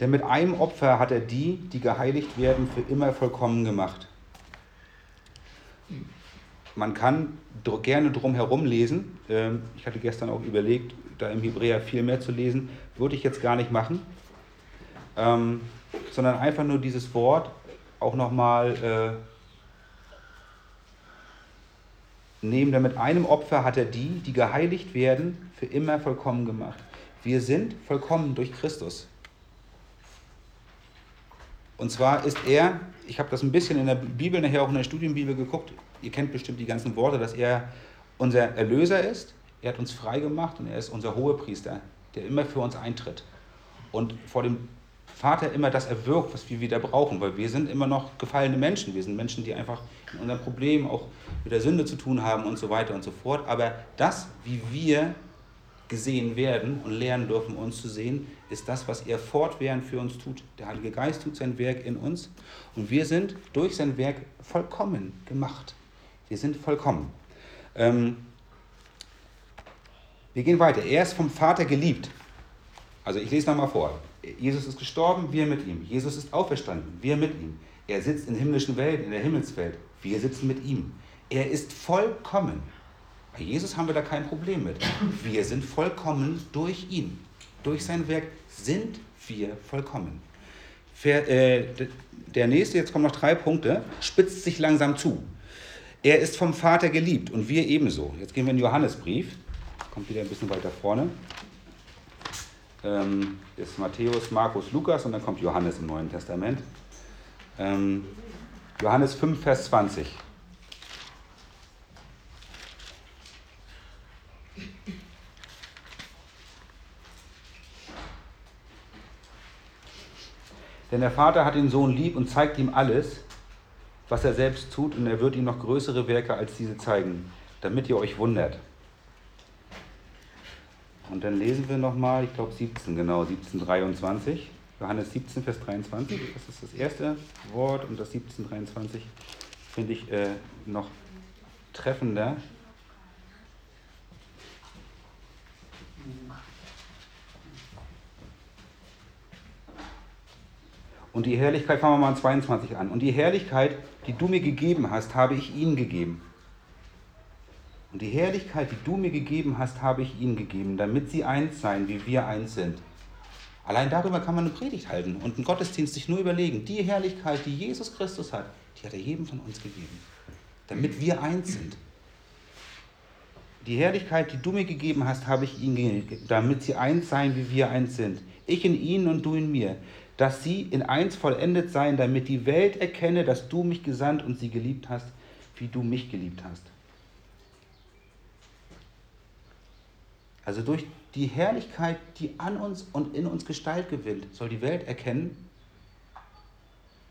Denn mit einem Opfer hat er die, die geheiligt werden, für immer vollkommen gemacht. Man kann gerne drum herum lesen. Ähm, ich hatte gestern auch überlegt, da im Hebräer viel mehr zu lesen. Würde ich jetzt gar nicht machen. Ähm, sondern einfach nur dieses Wort auch nochmal äh, nehmen. Denn mit einem Opfer hat er die, die geheiligt werden, für immer vollkommen gemacht. Wir sind vollkommen durch Christus. Und zwar ist er, ich habe das ein bisschen in der Bibel, nachher auch in der Studienbibel geguckt, ihr kennt bestimmt die ganzen Worte, dass er unser Erlöser ist, er hat uns frei gemacht und er ist unser Hohepriester, der immer für uns eintritt. Und vor dem Vater immer das erwirkt, was wir wieder brauchen, weil wir sind immer noch gefallene Menschen. Wir sind Menschen, die einfach in unserem Problem auch mit der Sünde zu tun haben und so weiter und so fort. Aber das, wie wir gesehen werden und lernen dürfen, uns zu sehen, ist das, was er fortwährend für uns tut. Der Heilige Geist tut sein Werk in uns und wir sind durch sein Werk vollkommen gemacht. Wir sind vollkommen. Ähm, wir gehen weiter. Er ist vom Vater geliebt. Also ich lese nochmal vor. Jesus ist gestorben, wir mit ihm. Jesus ist auferstanden, wir mit ihm. Er sitzt in himmlischen Welt, in der Himmelswelt. Wir sitzen mit ihm. Er ist vollkommen. Bei Jesus haben wir da kein Problem mit. Wir sind vollkommen durch ihn. Durch sein Werk sind wir vollkommen. Äh, der nächste, jetzt kommen noch drei Punkte, spitzt sich langsam zu. Er ist vom Vater geliebt und wir ebenso. Jetzt gehen wir in den Johannesbrief. Kommt wieder ein bisschen weiter vorne. Ähm, ist Matthäus, Markus, Lukas und dann kommt Johannes im Neuen Testament. Ähm, Johannes 5, Vers 20. Denn der Vater hat den Sohn lieb und zeigt ihm alles, was er selbst tut, und er wird ihm noch größere Werke als diese zeigen, damit ihr euch wundert. Und dann lesen wir nochmal, ich glaube 17, genau, 17, 23. Johannes 17, Vers 23, das ist das erste Wort und das 17, 23 finde ich äh, noch treffender. Und die Herrlichkeit, fangen wir mal an 22 an. Und die Herrlichkeit, die du mir gegeben hast, habe ich ihnen gegeben. Und die Herrlichkeit, die du mir gegeben hast, habe ich ihnen gegeben, damit sie eins seien, wie wir eins sind. Allein darüber kann man eine Predigt halten und einen Gottesdienst sich nur überlegen. Die Herrlichkeit, die Jesus Christus hat, die hat er jedem von uns gegeben, damit wir eins sind. Die Herrlichkeit, die du mir gegeben hast, habe ich ihnen gegeben, damit sie eins seien, wie wir eins sind. Ich in ihnen und du in mir, dass sie in eins vollendet seien, damit die Welt erkenne, dass du mich gesandt und sie geliebt hast, wie du mich geliebt hast. Also durch die Herrlichkeit, die an uns und in uns Gestalt gewinnt, soll die Welt erkennen,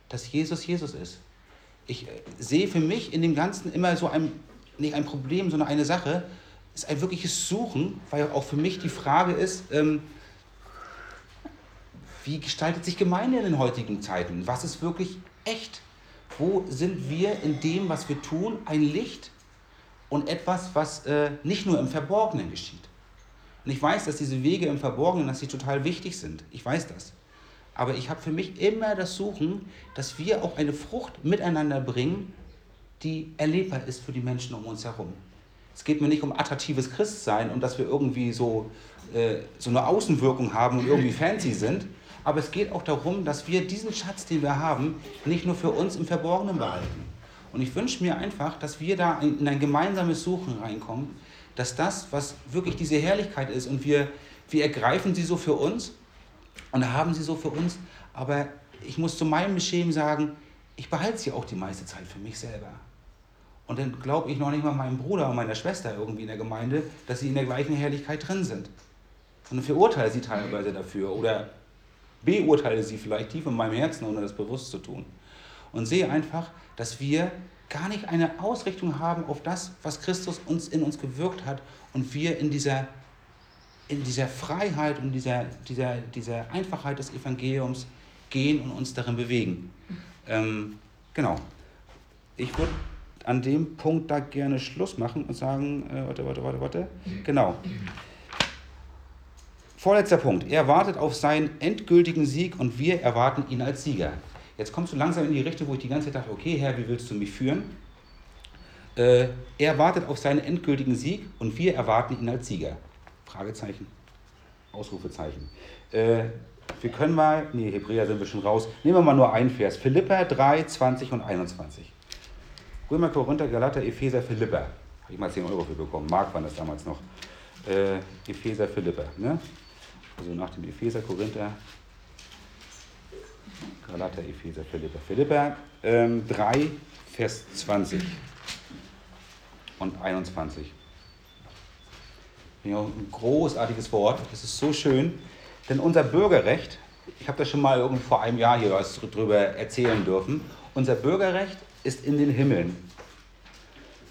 dass Jesus Jesus ist. Ich äh, sehe für mich in dem Ganzen immer so ein, nicht ein Problem, sondern eine Sache, ist ein wirkliches Suchen, weil auch für mich die Frage ist, ähm, wie gestaltet sich Gemeinde in den heutigen Zeiten? Was ist wirklich echt? Wo sind wir in dem, was wir tun, ein Licht und etwas, was äh, nicht nur im Verborgenen geschieht? Und ich weiß, dass diese Wege im Verborgenen, dass sie total wichtig sind. Ich weiß das. Aber ich habe für mich immer das Suchen, dass wir auch eine Frucht miteinander bringen, die erlebbar ist für die Menschen um uns herum. Es geht mir nicht um attraktives Christsein und dass wir irgendwie so, äh, so eine Außenwirkung haben und irgendwie fancy sind, aber es geht auch darum, dass wir diesen Schatz, den wir haben, nicht nur für uns im Verborgenen behalten. Und ich wünsche mir einfach, dass wir da in ein gemeinsames Suchen reinkommen, dass das, was wirklich diese Herrlichkeit ist, und wir, wir ergreifen sie so für uns und haben sie so für uns, aber ich muss zu meinem Beschämen sagen, ich behalte sie auch die meiste Zeit für mich selber. Und dann glaube ich noch nicht mal meinem Bruder und meiner Schwester irgendwie in der Gemeinde, dass sie in der gleichen Herrlichkeit drin sind. Und verurteile sie teilweise dafür oder beurteile sie vielleicht tief in meinem Herzen, ohne das bewusst zu tun. Und sehe einfach, dass wir gar nicht eine Ausrichtung haben auf das, was Christus uns in uns gewirkt hat und wir in dieser, in dieser Freiheit und dieser, dieser, dieser Einfachheit des Evangeliums gehen und uns darin bewegen. Ähm, genau. Ich würde an dem Punkt da gerne Schluss machen und sagen, äh, warte, warte, warte, warte. Genau. Vorletzter Punkt. Er wartet auf seinen endgültigen Sieg und wir erwarten ihn als Sieger. Jetzt kommst du langsam in die Richtung, wo ich die ganze Zeit dachte, okay, Herr, wie willst du mich führen? Äh, er wartet auf seinen endgültigen Sieg und wir erwarten ihn als Sieger. Fragezeichen, Ausrufezeichen. Äh, wir können mal, nee, Hebräer sind wir schon raus, nehmen wir mal nur einen Vers. Philippa 3, 20 und 21. Römer, Korinther, Galater, Epheser, Philippa. Habe ich mal 10 Euro für bekommen. Mark war das damals noch. Äh, Epheser, Philippa. Ne? Also nach dem Epheser, Korinther, Galater, Epheser, Philippa. Philippa ähm, 3, Vers 20 und 21. Ja, ein großartiges Wort. Das ist so schön. Denn unser Bürgerrecht, ich habe das schon mal irgendwie vor einem Jahr hier was drüber erzählen dürfen, unser Bürgerrecht ist in den Himmeln.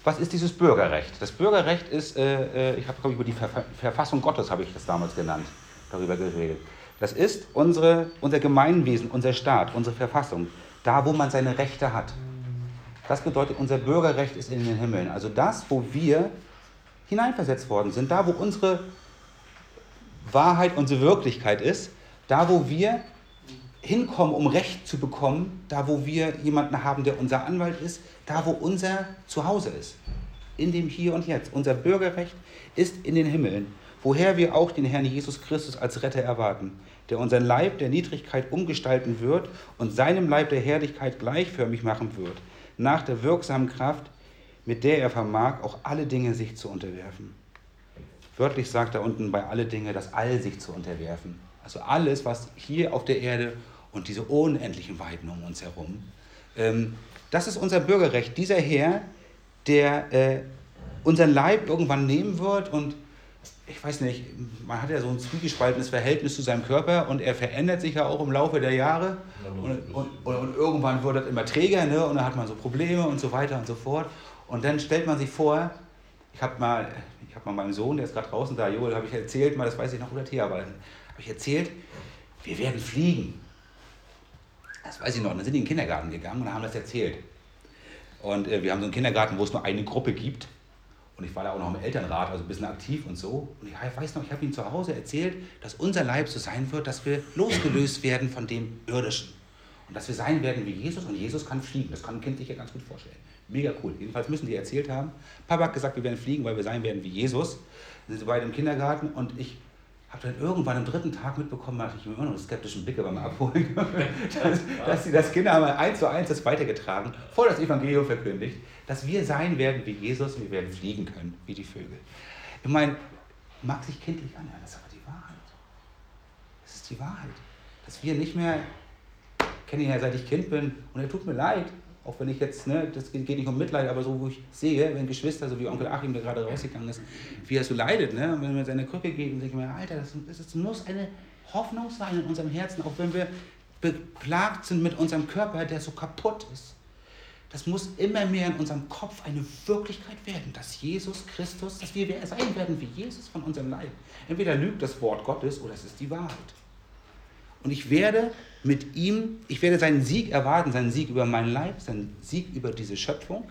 Was ist dieses Bürgerrecht? Das Bürgerrecht ist, äh, äh ich habe glaube ich über die Verfassung Gottes habe ich das damals genannt, darüber geredet. Das ist unsere, unser Gemeinwesen, unser Staat, unsere Verfassung, da wo man seine Rechte hat. Das bedeutet, unser Bürgerrecht ist in den Himmeln. Also das, wo wir hineinversetzt worden sind, da wo unsere Wahrheit unsere Wirklichkeit ist, da wo wir hinkommen, um Recht zu bekommen, da wo wir jemanden haben, der unser Anwalt ist, da wo unser Zuhause ist, in dem Hier und Jetzt. Unser Bürgerrecht ist in den Himmeln, woher wir auch den Herrn Jesus Christus als Retter erwarten, der unseren Leib der Niedrigkeit umgestalten wird und seinem Leib der Herrlichkeit gleichförmig machen wird, nach der wirksamen Kraft, mit der er vermag, auch alle Dinge sich zu unterwerfen. Wörtlich sagt er unten bei alle Dinge, das All sich zu unterwerfen. Also alles, was hier auf der Erde und diese unendlichen Weiten um uns herum, ähm, das ist unser Bürgerrecht. Dieser Herr, der äh, unseren Leib irgendwann nehmen wird und ich weiß nicht, man hat ja so ein zwiegespaltenes Verhältnis zu seinem Körper und er verändert sich ja auch im Laufe der Jahre und, und, und, und irgendwann wird er immer träger ne? und dann hat man so Probleme und so weiter und so fort. Und dann stellt man sich vor, ich habe mal, ich habe mal meinem Sohn, der ist gerade draußen da, Joel, habe ich erzählt, mal, das weiß ich noch, oder Thea, habe ich erzählt, wir werden fliegen. Das weiß ich noch. Dann sind die in den Kindergarten gegangen und haben das erzählt. Und äh, wir haben so einen Kindergarten, wo es nur eine Gruppe gibt. Und ich war da auch noch im Elternrat, also ein bisschen aktiv und so. Und ich weiß noch, ich habe ihm zu Hause erzählt, dass unser Leib so sein wird, dass wir losgelöst werden von dem Irdischen. Und dass wir sein werden wie Jesus und Jesus kann fliegen. Das kann ein Kind sich ja ganz gut vorstellen. Mega cool. Jedenfalls müssen die erzählt haben. Papa hat gesagt, wir werden fliegen, weil wir sein werden wie Jesus. Dann sind beide im Kindergarten und ich habe dann irgendwann am dritten Tag mitbekommen, hatte ich immer noch skeptischen Blicke beim Abholen, [laughs] dass, dass sie das Kinder haben eins zu eins das weitergetragen, vor das Evangelium verkündigt, dass wir sein werden wie Jesus und wir werden fliegen können wie die Vögel. Ich meine, mag sich kindlich anhören, das ist aber die Wahrheit. Das ist die Wahrheit. Dass wir nicht mehr, ich kenne ihn ja seit ich Kind bin und er tut mir leid, auch wenn ich jetzt, ne, das geht nicht um Mitleid, aber so, wo ich sehe, wenn Geschwister, so wie Onkel Achim, der gerade rausgegangen ist, wie er so leidet, ne, und wenn er seine Krücke geht denke mir, Alter, das, das muss eine Hoffnung sein in unserem Herzen, auch wenn wir beplagt sind mit unserem Körper, der so kaputt ist. Das muss immer mehr in unserem Kopf eine Wirklichkeit werden, dass Jesus Christus, dass wir sein werden wie Jesus von unserem Leib. Entweder lügt das Wort Gottes oder es ist die Wahrheit. Und ich werde mit ihm, ich werde seinen Sieg erwarten, seinen Sieg über meinen Leib, seinen Sieg über diese Schöpfung,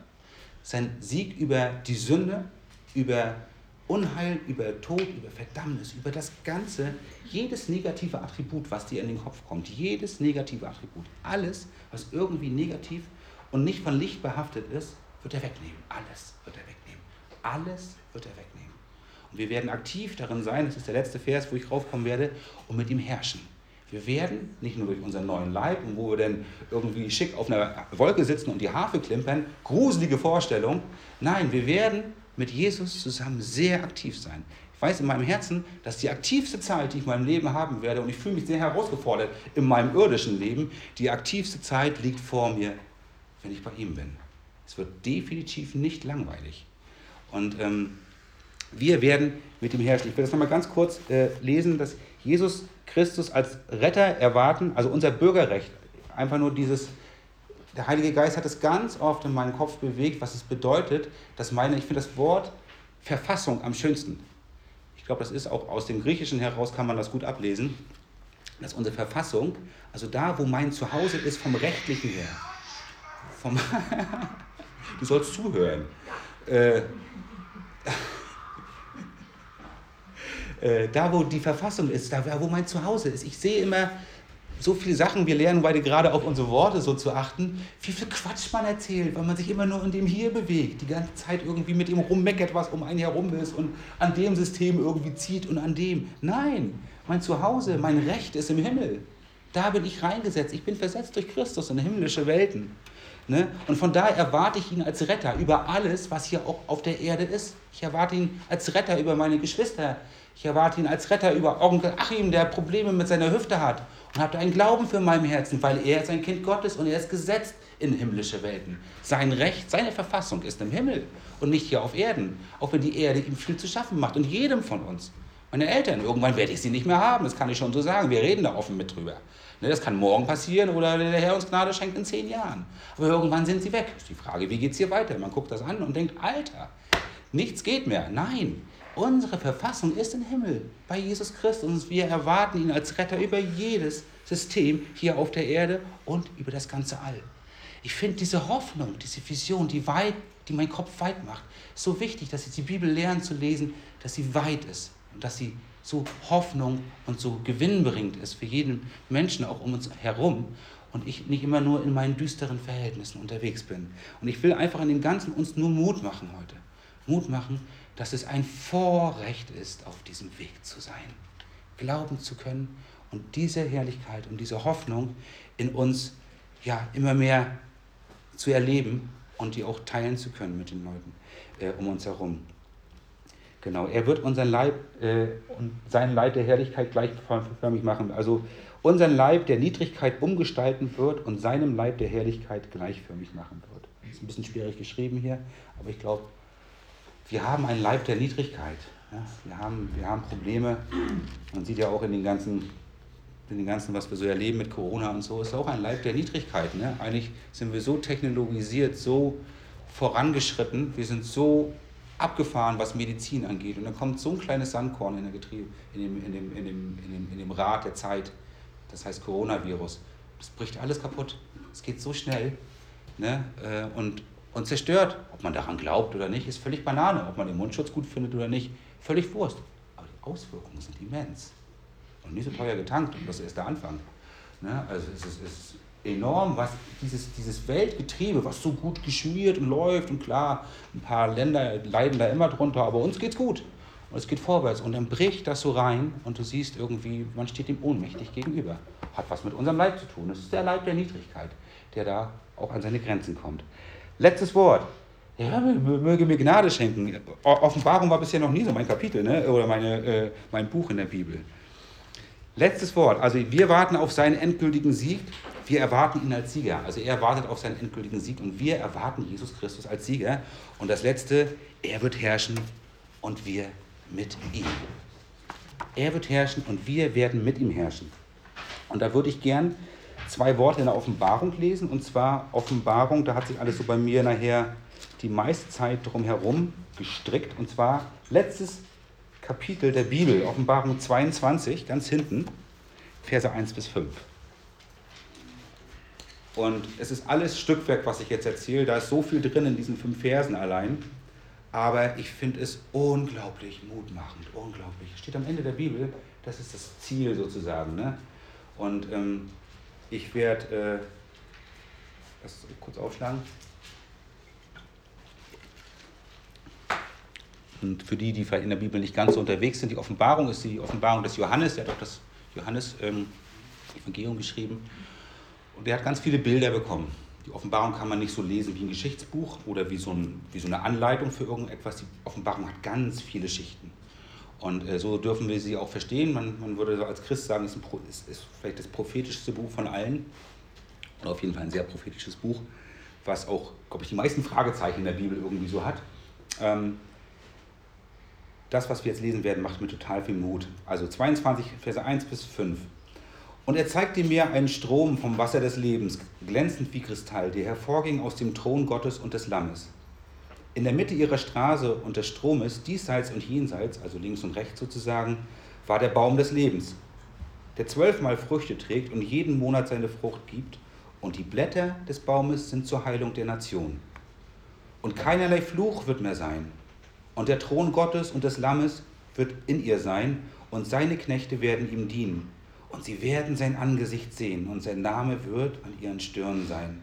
seinen Sieg über die Sünde, über Unheil, über Tod, über Verdammnis, über das Ganze, jedes negative Attribut, was dir in den Kopf kommt, jedes negative Attribut, alles, was irgendwie negativ und nicht von Licht behaftet ist, wird er wegnehmen. Alles wird er wegnehmen. Alles wird er wegnehmen. Und wir werden aktiv darin sein, das ist der letzte Vers, wo ich raufkommen werde, und mit ihm herrschen. Wir werden nicht nur durch unseren neuen Leib, wo wir dann irgendwie schick auf einer Wolke sitzen und die Harfe klimpern, gruselige Vorstellung. Nein, wir werden mit Jesus zusammen sehr aktiv sein. Ich weiß in meinem Herzen, dass die aktivste Zeit, die ich in meinem Leben haben werde, und ich fühle mich sehr herausgefordert in meinem irdischen Leben, die aktivste Zeit liegt vor mir, wenn ich bei ihm bin. Es wird definitiv nicht langweilig. Und ähm, wir werden mit ihm herrschen. Ich will das nochmal ganz kurz äh, lesen, dass Jesus Christus als Retter erwarten, also unser Bürgerrecht. Einfach nur dieses, der Heilige Geist hat es ganz oft in meinen Kopf bewegt, was es bedeutet, dass meine, ich finde das Wort Verfassung am schönsten. Ich glaube, das ist auch aus dem Griechischen heraus, kann man das gut ablesen, dass unsere Verfassung, also da, wo mein Zuhause ist, vom Rechtlichen her, vom [laughs] du sollst zuhören. Äh, äh, da wo die Verfassung ist, da wo mein Zuhause ist. Ich sehe immer so viele Sachen, wir lernen beide gerade auf unsere Worte so zu achten, wie viel Quatsch man erzählt, weil man sich immer nur in dem Hier bewegt, die ganze Zeit irgendwie mit dem rummeckert, was um einen herum ist und an dem System irgendwie zieht und an dem. Nein, mein Zuhause, mein Recht ist im Himmel. Da bin ich reingesetzt. Ich bin versetzt durch Christus in himmlische Welten. Ne? Und von daher erwarte ich ihn als Retter über alles, was hier auch auf der Erde ist. Ich erwarte ihn als Retter über meine Geschwister. Ich erwarte ihn als Retter über Onkel Achim, der Probleme mit seiner Hüfte hat. Und habe einen Glauben für meinem Herzen, weil er ist ein Kind Gottes und er ist gesetzt in himmlische Welten. Sein Recht, seine Verfassung ist im Himmel und nicht hier auf Erden. Auch wenn die Erde ihm viel zu schaffen macht und jedem von uns. Meine Eltern, irgendwann werde ich sie nicht mehr haben, das kann ich schon so sagen. Wir reden da offen mit drüber. Ne, das kann morgen passieren oder der Herr uns Gnade schenkt in zehn Jahren. Aber irgendwann sind sie weg. Ist die Frage, wie geht es hier weiter? Man guckt das an und denkt, Alter, nichts geht mehr. Nein, unsere Verfassung ist im Himmel bei Jesus Christus und wir erwarten ihn als Retter über jedes System hier auf der Erde und über das ganze All. Ich finde diese Hoffnung, diese Vision, die, weit, die meinen Kopf weit macht, so wichtig, dass ich die Bibel lernen zu lesen, dass sie weit ist und dass sie so Hoffnung und so gewinnbringend ist für jeden Menschen auch um uns herum und ich nicht immer nur in meinen düsteren Verhältnissen unterwegs bin. Und ich will einfach in dem Ganzen uns nur Mut machen heute. Mut machen, dass es ein Vorrecht ist, auf diesem Weg zu sein. Glauben zu können und diese Herrlichkeit und diese Hoffnung in uns ja immer mehr zu erleben und die auch teilen zu können mit den Leuten äh, um uns herum. Genau, er wird unseren Leib äh, und seinen Leib der Herrlichkeit gleichförmig machen. Also unseren Leib der Niedrigkeit umgestalten wird und seinem Leib der Herrlichkeit gleichförmig machen wird. Das ist ein bisschen schwierig geschrieben hier, aber ich glaube, wir haben einen Leib der Niedrigkeit. Ja? Wir, haben, wir haben Probleme. Man sieht ja auch in den ganzen, in den ganzen, was wir so erleben mit Corona und so, ist auch ein Leib der Niedrigkeit. Ne? Eigentlich sind wir so technologisiert, so vorangeschritten, wir sind so abgefahren, was Medizin angeht. Und dann kommt so ein kleines Sandkorn in, der Getriebe, in, dem, in, dem, in, dem, in, dem, in dem Rad der Zeit, das heißt Coronavirus. Das bricht alles kaputt. Es geht so schnell ne? Äh, und, und zerstört. Ob man daran glaubt oder nicht, ist völlig Banane. Ob man den Mundschutz gut findet oder nicht, völlig Wurst. Aber die Auswirkungen sind immens. Und nicht so teuer getankt. Und das ist der Anfang. Ne? Also es ist, es ist enorm, was dieses, dieses Weltgetriebe, was so gut geschmiert und läuft und klar, ein paar Länder leiden da immer drunter, aber uns geht's gut und es geht vorwärts und dann bricht das so rein und du siehst irgendwie, man steht dem ohnmächtig gegenüber. Hat was mit unserem Leib zu tun. Das ist der Leib der Niedrigkeit, der da auch an seine Grenzen kommt. Letztes Wort. Ja, möge mir Gnade schenken. Offenbarung war bisher noch nie so mein Kapitel ne? oder meine, äh, mein Buch in der Bibel. Letztes Wort. Also wir warten auf seinen endgültigen Sieg. Wir erwarten ihn als Sieger. Also er wartet auf seinen endgültigen Sieg und wir erwarten Jesus Christus als Sieger. Und das Letzte, er wird herrschen und wir mit ihm. Er wird herrschen und wir werden mit ihm herrschen. Und da würde ich gern zwei Worte in der Offenbarung lesen. Und zwar Offenbarung, da hat sich alles so bei mir nachher die meiste Zeit drumherum gestrickt. Und zwar letztes Kapitel der Bibel, Offenbarung 22, ganz hinten, Verse 1 bis 5. Und es ist alles Stückwerk, was ich jetzt erzähle. Da ist so viel drin in diesen fünf Versen allein. Aber ich finde es unglaublich mutmachend, unglaublich. Steht am Ende der Bibel, das ist das Ziel sozusagen. Ne? Und ähm, ich werde äh, das kurz aufschlagen. Und für die, die vielleicht in der Bibel nicht ganz so unterwegs sind, die Offenbarung ist die Offenbarung des Johannes, der hat auch das Johannes-Evangelium ähm, geschrieben. Und der hat ganz viele Bilder bekommen. Die Offenbarung kann man nicht so lesen wie ein Geschichtsbuch oder wie so, ein, wie so eine Anleitung für irgendetwas. Die Offenbarung hat ganz viele Schichten. Und äh, so dürfen wir sie auch verstehen. Man, man würde als Christ sagen, es ist, ist, ist vielleicht das prophetischste Buch von allen. Oder auf jeden Fall ein sehr prophetisches Buch, was auch, glaube ich, die meisten Fragezeichen in der Bibel irgendwie so hat. Ähm, das, was wir jetzt lesen werden, macht mir total viel Mut. Also 22, Verse 1 bis 5. Und er zeigte mir einen Strom vom Wasser des Lebens, glänzend wie Kristall, der hervorging aus dem Thron Gottes und des Lammes. In der Mitte ihrer Straße und des Stromes, diesseits und jenseits, also links und rechts sozusagen, war der Baum des Lebens, der zwölfmal Früchte trägt und jeden Monat seine Frucht gibt, und die Blätter des Baumes sind zur Heilung der Nation. Und keinerlei Fluch wird mehr sein, und der Thron Gottes und des Lammes wird in ihr sein und seine Knechte werden ihm dienen. Und sie werden sein Angesicht sehen und sein Name wird an ihren Stirnen sein.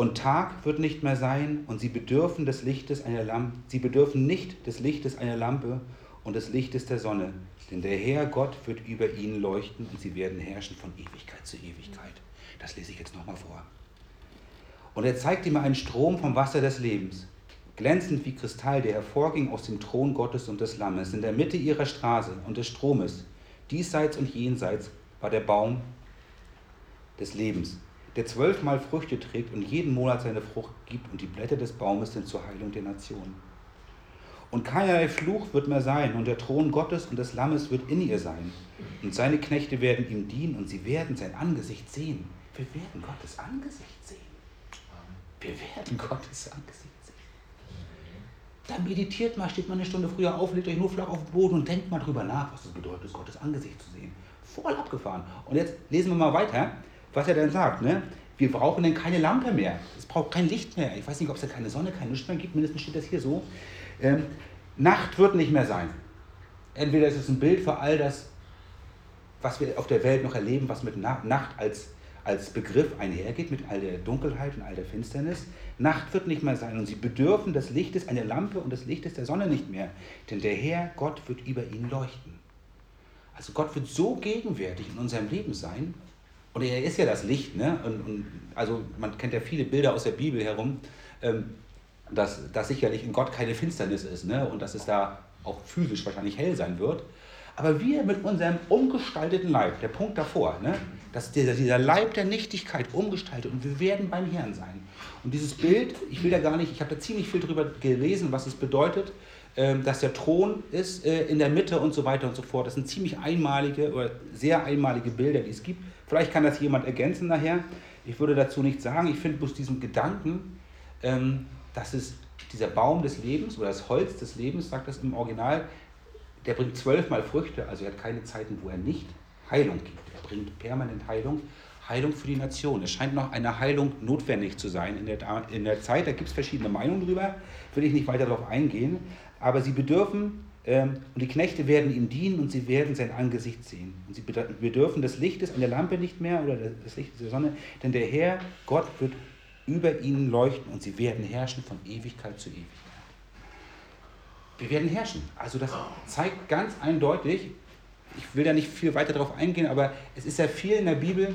Und Tag wird nicht mehr sein und sie bedürfen des Lichtes einer Lampe, sie bedürfen nicht des Lichtes einer Lampe und des Lichtes der Sonne, denn der Herr Gott wird über ihnen leuchten und sie werden herrschen von Ewigkeit zu Ewigkeit. Das lese ich jetzt nochmal vor. Und er zeigte mir einen Strom vom Wasser des Lebens, glänzend wie Kristall, der hervorging aus dem Thron Gottes und des Lammes. In der Mitte ihrer Straße und des Stromes, diesseits und jenseits, war der Baum des Lebens, der zwölfmal Früchte trägt und jeden Monat seine Frucht gibt, und die Blätter des Baumes sind zur Heilung der Nationen. Und keinerlei Fluch wird mehr sein, und der Thron Gottes und des Lammes wird in ihr sein. Und seine Knechte werden ihm dienen, und sie werden sein Angesicht sehen. Wir werden Gottes Angesicht sehen. Wir werden Gottes Angesicht sehen. Da meditiert mal, steht mal eine Stunde früher auf, legt euch nur flach auf den Boden und denkt mal drüber nach, was es bedeutet, Gottes Angesicht zu sehen. Voll abgefahren. Und jetzt lesen wir mal weiter, was er dann sagt. Ne? Wir brauchen denn keine Lampe mehr. Es braucht kein Licht mehr. Ich weiß nicht, ob es da keine Sonne, kein Licht mehr gibt. Mindestens steht das hier so. Ähm, Nacht wird nicht mehr sein. Entweder ist es ein Bild für all das, was wir auf der Welt noch erleben, was mit Nacht als als Begriff einhergeht mit all der Dunkelheit und all der Finsternis. Nacht wird nicht mehr sein und sie bedürfen des Lichtes einer Lampe und des Lichtes der Sonne nicht mehr, denn der Herr Gott wird über ihnen leuchten. Also Gott wird so gegenwärtig in unserem Leben sein und er ist ja das Licht, ne? Und, und also man kennt ja viele Bilder aus der Bibel herum, ähm, dass, dass sicherlich in Gott keine Finsternis ist ne? und dass es da auch physisch wahrscheinlich hell sein wird. Aber wir mit unserem umgestalteten Leib, der Punkt davor, ne, dass dieser, dieser Leib der Nichtigkeit umgestaltet und wir werden beim Herrn sein. Und dieses Bild, ich will da gar nicht, ich habe da ziemlich viel drüber gelesen, was es bedeutet, ähm, dass der Thron ist äh, in der Mitte und so weiter und so fort. Das sind ziemlich einmalige oder sehr einmalige Bilder, die es gibt. Vielleicht kann das jemand ergänzen nachher. Ich würde dazu nichts sagen. Ich finde bloß diesen Gedanken, ähm, dass es dieser Baum des Lebens oder das Holz des Lebens, sagt das im Original, der bringt zwölfmal Früchte, also er hat keine Zeiten, wo er nicht Heilung gibt. Er bringt permanent Heilung. Heilung für die Nation. Es scheint noch eine Heilung notwendig zu sein in der, in der Zeit. Da gibt es verschiedene Meinungen drüber, will ich nicht weiter darauf eingehen. Aber sie bedürfen, und die Knechte werden ihm dienen und sie werden sein Angesicht sehen. Und sie bedürfen des Lichtes an der Lampe nicht mehr oder des Lichtes der Sonne, denn der Herr, Gott, wird über ihnen leuchten und sie werden herrschen von Ewigkeit zu Ewigkeit wir werden herrschen. Also das zeigt ganz eindeutig, ich will da nicht viel weiter darauf eingehen, aber es ist ja viel in der Bibel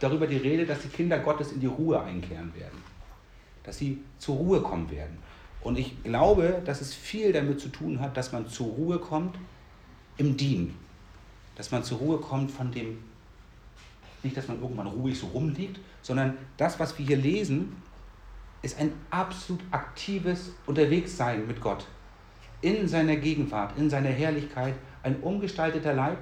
darüber die Rede, dass die Kinder Gottes in die Ruhe einkehren werden. Dass sie zur Ruhe kommen werden. Und ich glaube, dass es viel damit zu tun hat, dass man zur Ruhe kommt im Dienen. Dass man zur Ruhe kommt von dem, nicht, dass man irgendwann ruhig so rumliegt, sondern das, was wir hier lesen, ist ein absolut aktives Unterwegssein mit Gott in seiner Gegenwart, in seiner Herrlichkeit, ein umgestalteter Leib.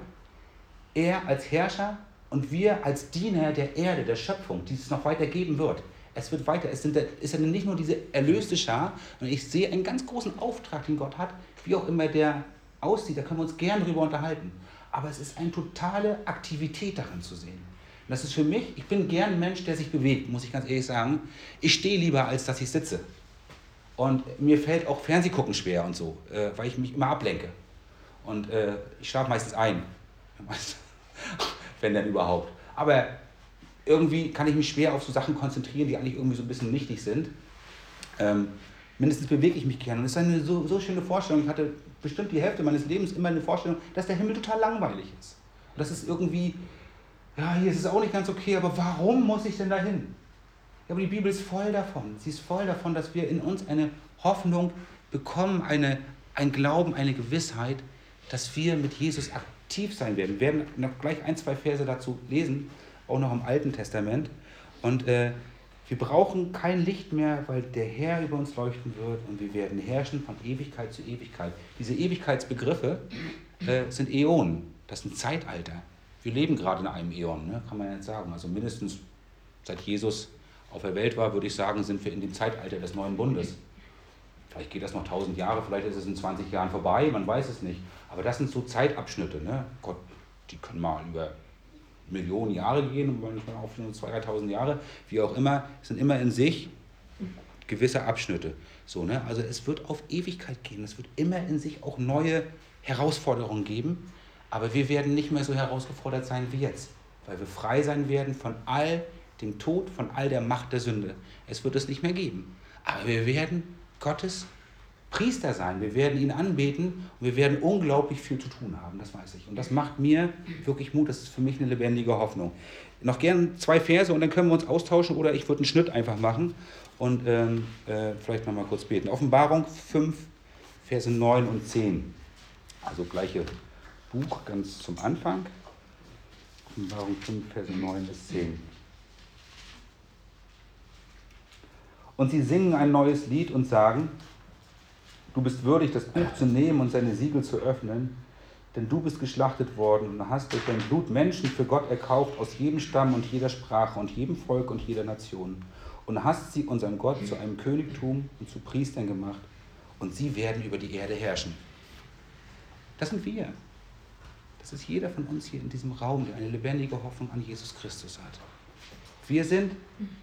Er als Herrscher und wir als Diener der Erde, der Schöpfung, die es noch weiter geben wird. Es wird weiter, es sind, ist ja nicht nur diese erlöste Schar, sondern ich sehe einen ganz großen Auftrag, den Gott hat, wie auch immer der aussieht, da können wir uns gern drüber unterhalten. Aber es ist eine totale Aktivität darin zu sehen. Und das ist für mich, ich bin gern ein Mensch, der sich bewegt, muss ich ganz ehrlich sagen. Ich stehe lieber, als dass ich sitze. Und mir fällt auch Fernsehgucken schwer und so, äh, weil ich mich immer ablenke. Und äh, ich schlafe meistens ein. [laughs] Wenn denn überhaupt. Aber irgendwie kann ich mich schwer auf so Sachen konzentrieren, die eigentlich irgendwie so ein bisschen nichtig sind. Ähm, mindestens bewege ich mich gerne. Und es ist eine so, so schöne Vorstellung. Ich hatte bestimmt die Hälfte meines Lebens immer eine Vorstellung, dass der Himmel total langweilig ist. Und das ist irgendwie, ja, hier ist es auch nicht ganz okay, aber warum muss ich denn dahin? aber die Bibel ist voll davon. Sie ist voll davon, dass wir in uns eine Hoffnung bekommen, eine, ein Glauben, eine Gewissheit, dass wir mit Jesus aktiv sein werden. Wir werden noch gleich ein, zwei Verse dazu lesen, auch noch im Alten Testament. Und äh, wir brauchen kein Licht mehr, weil der Herr über uns leuchten wird und wir werden herrschen von Ewigkeit zu Ewigkeit. Diese Ewigkeitsbegriffe äh, sind Äonen, das ist ein Zeitalter. Wir leben gerade in einem Äon, ne? kann man jetzt sagen. Also mindestens seit Jesus auf der Welt war, würde ich sagen, sind wir in dem Zeitalter des neuen Bundes. Vielleicht geht das noch 1000 Jahre, vielleicht ist es in 20 Jahren vorbei, man weiß es nicht. Aber das sind so Zeitabschnitte. Ne? Gott, die können mal über Millionen Jahre gehen, manchmal auch nur 2.000, 3.000 Jahre, wie auch immer, sind immer in sich gewisse Abschnitte. So, ne? Also es wird auf Ewigkeit gehen. Es wird immer in sich auch neue Herausforderungen geben. Aber wir werden nicht mehr so herausgefordert sein wie jetzt, weil wir frei sein werden von all dem Tod, von all der Macht der Sünde. Es wird es nicht mehr geben. Aber wir werden Gottes Priester sein. Wir werden ihn anbeten und wir werden unglaublich viel zu tun haben, das weiß ich. Und das macht mir wirklich Mut. Das ist für mich eine lebendige Hoffnung. Noch gern zwei Verse und dann können wir uns austauschen oder ich würde einen Schnitt einfach machen und ähm, äh, vielleicht nochmal kurz beten. Offenbarung 5, Verse 9 und 10. Also gleiche Buch ganz zum Anfang. Offenbarung 5, Verse 9 bis 10. Und sie singen ein neues Lied und sagen, Du bist würdig, das Buch zu nehmen und seine Siegel zu öffnen, denn du bist geschlachtet worden und hast durch dein Blut Menschen für Gott erkauft aus jedem Stamm und jeder Sprache und jedem Volk und jeder Nation und hast sie unserem Gott zu einem Königtum und zu Priestern gemacht und sie werden über die Erde herrschen. Das sind wir. Das ist jeder von uns hier in diesem Raum, der eine lebendige Hoffnung an Jesus Christus hat. Wir sind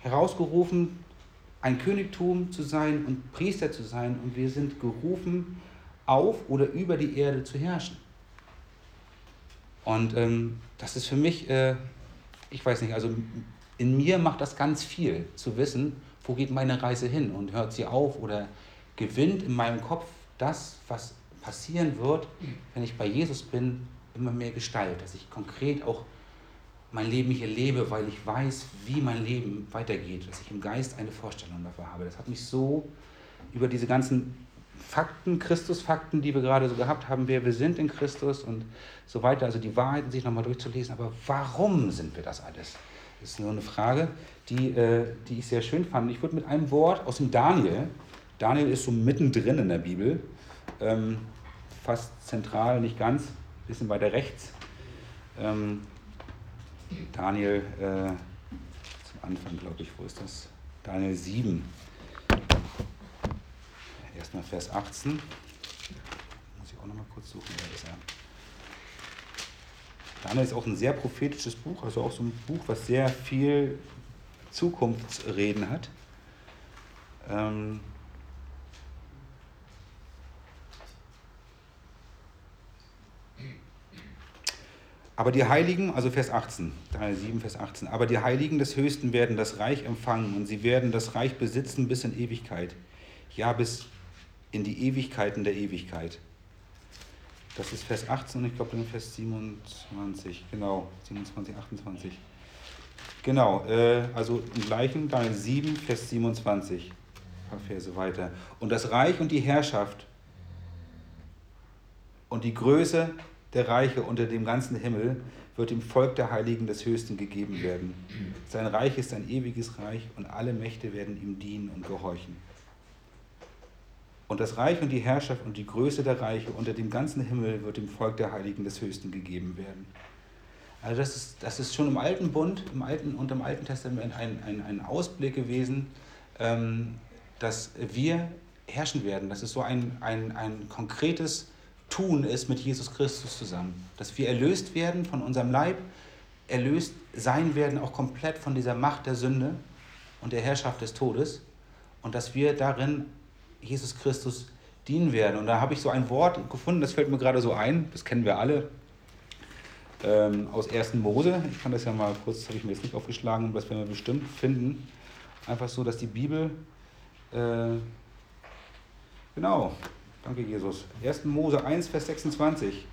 herausgerufen ein Königtum zu sein und Priester zu sein und wir sind gerufen, auf oder über die Erde zu herrschen. Und ähm, das ist für mich, äh, ich weiß nicht, also in mir macht das ganz viel zu wissen, wo geht meine Reise hin und hört sie auf oder gewinnt in meinem Kopf das, was passieren wird, wenn ich bei Jesus bin, immer mehr Gestalt, dass ich konkret auch mein Leben hier lebe, weil ich weiß, wie mein Leben weitergeht, dass ich im Geist eine Vorstellung dafür habe. Das hat mich so über diese ganzen Fakten, Christusfakten, die wir gerade so gehabt haben, wer wir sind in Christus und so weiter, also die Wahrheiten sich nochmal durchzulesen. Aber warum sind wir das alles? Das ist nur eine Frage, die, äh, die ich sehr schön fand. Ich würde mit einem Wort aus dem Daniel, Daniel ist so mittendrin in der Bibel, ähm, fast zentral, nicht ganz, ein bisschen weiter rechts. Daniel, äh, zum Anfang, glaube ich, wo ist das? Daniel 7. Erstmal Vers 18. Muss ich auch noch mal kurz suchen, wer ist er? Daniel ist auch ein sehr prophetisches Buch, also auch so ein Buch, was sehr viel Zukunftsreden hat. Ähm, Aber die Heiligen, also Vers 18, Teil 7, Vers 18, aber die Heiligen des Höchsten werden das Reich empfangen und sie werden das Reich besitzen bis in Ewigkeit. Ja, bis in die Ewigkeiten der Ewigkeit. Das ist Vers 18 und ich glaube dann Vers 27, genau, 27, 28. Genau, äh, also im gleichen, Teil 7, Vers 27, ein paar Verse weiter. Und das Reich und die Herrschaft und die Größe der Reiche unter dem ganzen Himmel wird dem Volk der Heiligen des Höchsten gegeben werden. Sein Reich ist ein ewiges Reich und alle Mächte werden ihm dienen und gehorchen. Und das Reich und die Herrschaft und die Größe der Reiche unter dem ganzen Himmel wird dem Volk der Heiligen des Höchsten gegeben werden. Also das ist, das ist schon im Alten Bund im Alten, und im Alten Testament ein, ein, ein Ausblick gewesen, ähm, dass wir herrschen werden. Das ist so ein, ein, ein konkretes tun ist mit Jesus Christus zusammen. Dass wir erlöst werden von unserem Leib, erlöst sein werden auch komplett von dieser Macht der Sünde und der Herrschaft des Todes und dass wir darin Jesus Christus dienen werden. Und da habe ich so ein Wort gefunden, das fällt mir gerade so ein, das kennen wir alle, ähm, aus 1. Mose. Ich kann das ja mal kurz, das habe ich mir jetzt nicht aufgeschlagen, das werden wir bestimmt finden. Einfach so, dass die Bibel, äh, genau, Danke, Jesus. 1. Mose 1, Vers 26.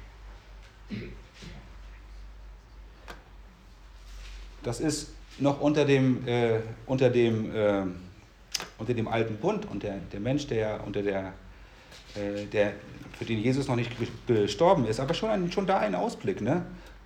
Das ist noch unter dem, äh, unter dem, äh, unter dem alten Bund und der, der Mensch, der unter der, äh, der, für den Jesus noch nicht gestorben ist, aber schon, ein, schon da ein Ausblick. Ne?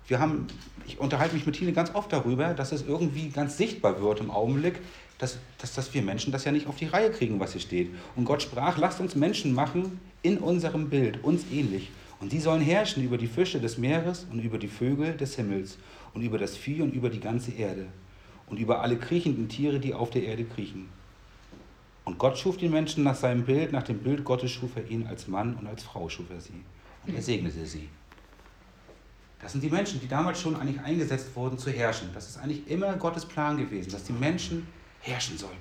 Wir haben, ich unterhalte mich mit Tine ganz oft darüber, dass es irgendwie ganz sichtbar wird im Augenblick, dass, dass, dass wir Menschen das ja nicht auf die Reihe kriegen, was hier steht. Und Gott sprach, lasst uns Menschen machen in unserem Bild, uns ähnlich. Und die sollen herrschen über die Fische des Meeres und über die Vögel des Himmels und über das Vieh und über die ganze Erde und über alle kriechenden Tiere, die auf der Erde kriechen. Und Gott schuf die Menschen nach seinem Bild, nach dem Bild Gottes schuf er ihn als Mann und als Frau schuf er sie. Und er segnete sie. Das sind die Menschen, die damals schon eigentlich eingesetzt wurden zu herrschen. Das ist eigentlich immer Gottes Plan gewesen, dass die Menschen herrschen sollten.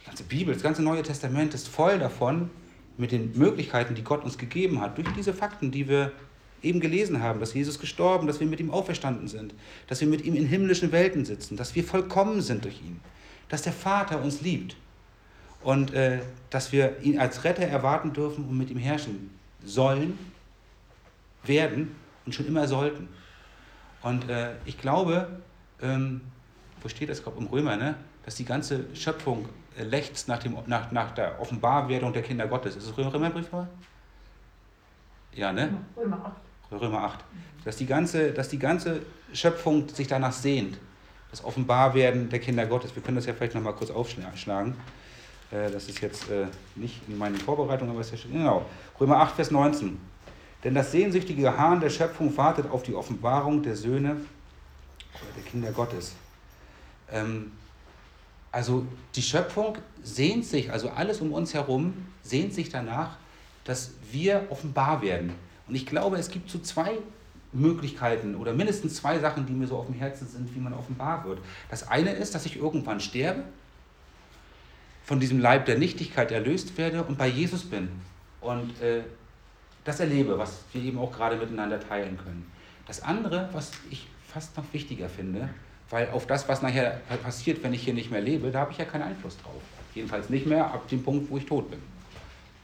Die ganze Bibel, das ganze Neue Testament ist voll davon, mit den Möglichkeiten, die Gott uns gegeben hat, durch diese Fakten, die wir eben gelesen haben, dass Jesus gestorben, dass wir mit ihm auferstanden sind, dass wir mit ihm in himmlischen Welten sitzen, dass wir vollkommen sind durch ihn, dass der Vater uns liebt und äh, dass wir ihn als Retter erwarten dürfen und mit ihm herrschen sollen, werden und schon immer sollten. Und äh, ich glaube, ähm, wo steht das, ich glaube im Römer, ne? dass die ganze Schöpfung äh, lechzt nach, dem, nach, nach der Offenbarwerdung der Kinder Gottes. Ist es Römerbrief? Ja, ne? Römer 8. Römer 8. Dass die, ganze, dass die ganze Schöpfung sich danach sehnt, das Offenbarwerden der Kinder Gottes. Wir können das ja vielleicht nochmal kurz aufschlagen. Äh, das ist jetzt äh, nicht in meinen Vorbereitungen, aber es ist ja schon. Genau. Römer 8, Vers 19. Denn das sehnsüchtige Hahn der Schöpfung wartet auf die Offenbarung der Söhne oder der Kinder Gottes. Ähm, also die Schöpfung sehnt sich, also alles um uns herum sehnt sich danach, dass wir offenbar werden. Und ich glaube, es gibt so zwei Möglichkeiten oder mindestens zwei Sachen, die mir so auf dem Herzen sind, wie man offenbar wird. Das eine ist, dass ich irgendwann sterbe, von diesem Leib der Nichtigkeit erlöst werde und bei Jesus bin und äh, das erlebe, was wir eben auch gerade miteinander teilen können. Das andere, was ich fast noch wichtiger finde, weil auf das, was nachher passiert, wenn ich hier nicht mehr lebe, da habe ich ja keinen Einfluss drauf. Jedenfalls nicht mehr ab dem Punkt, wo ich tot bin.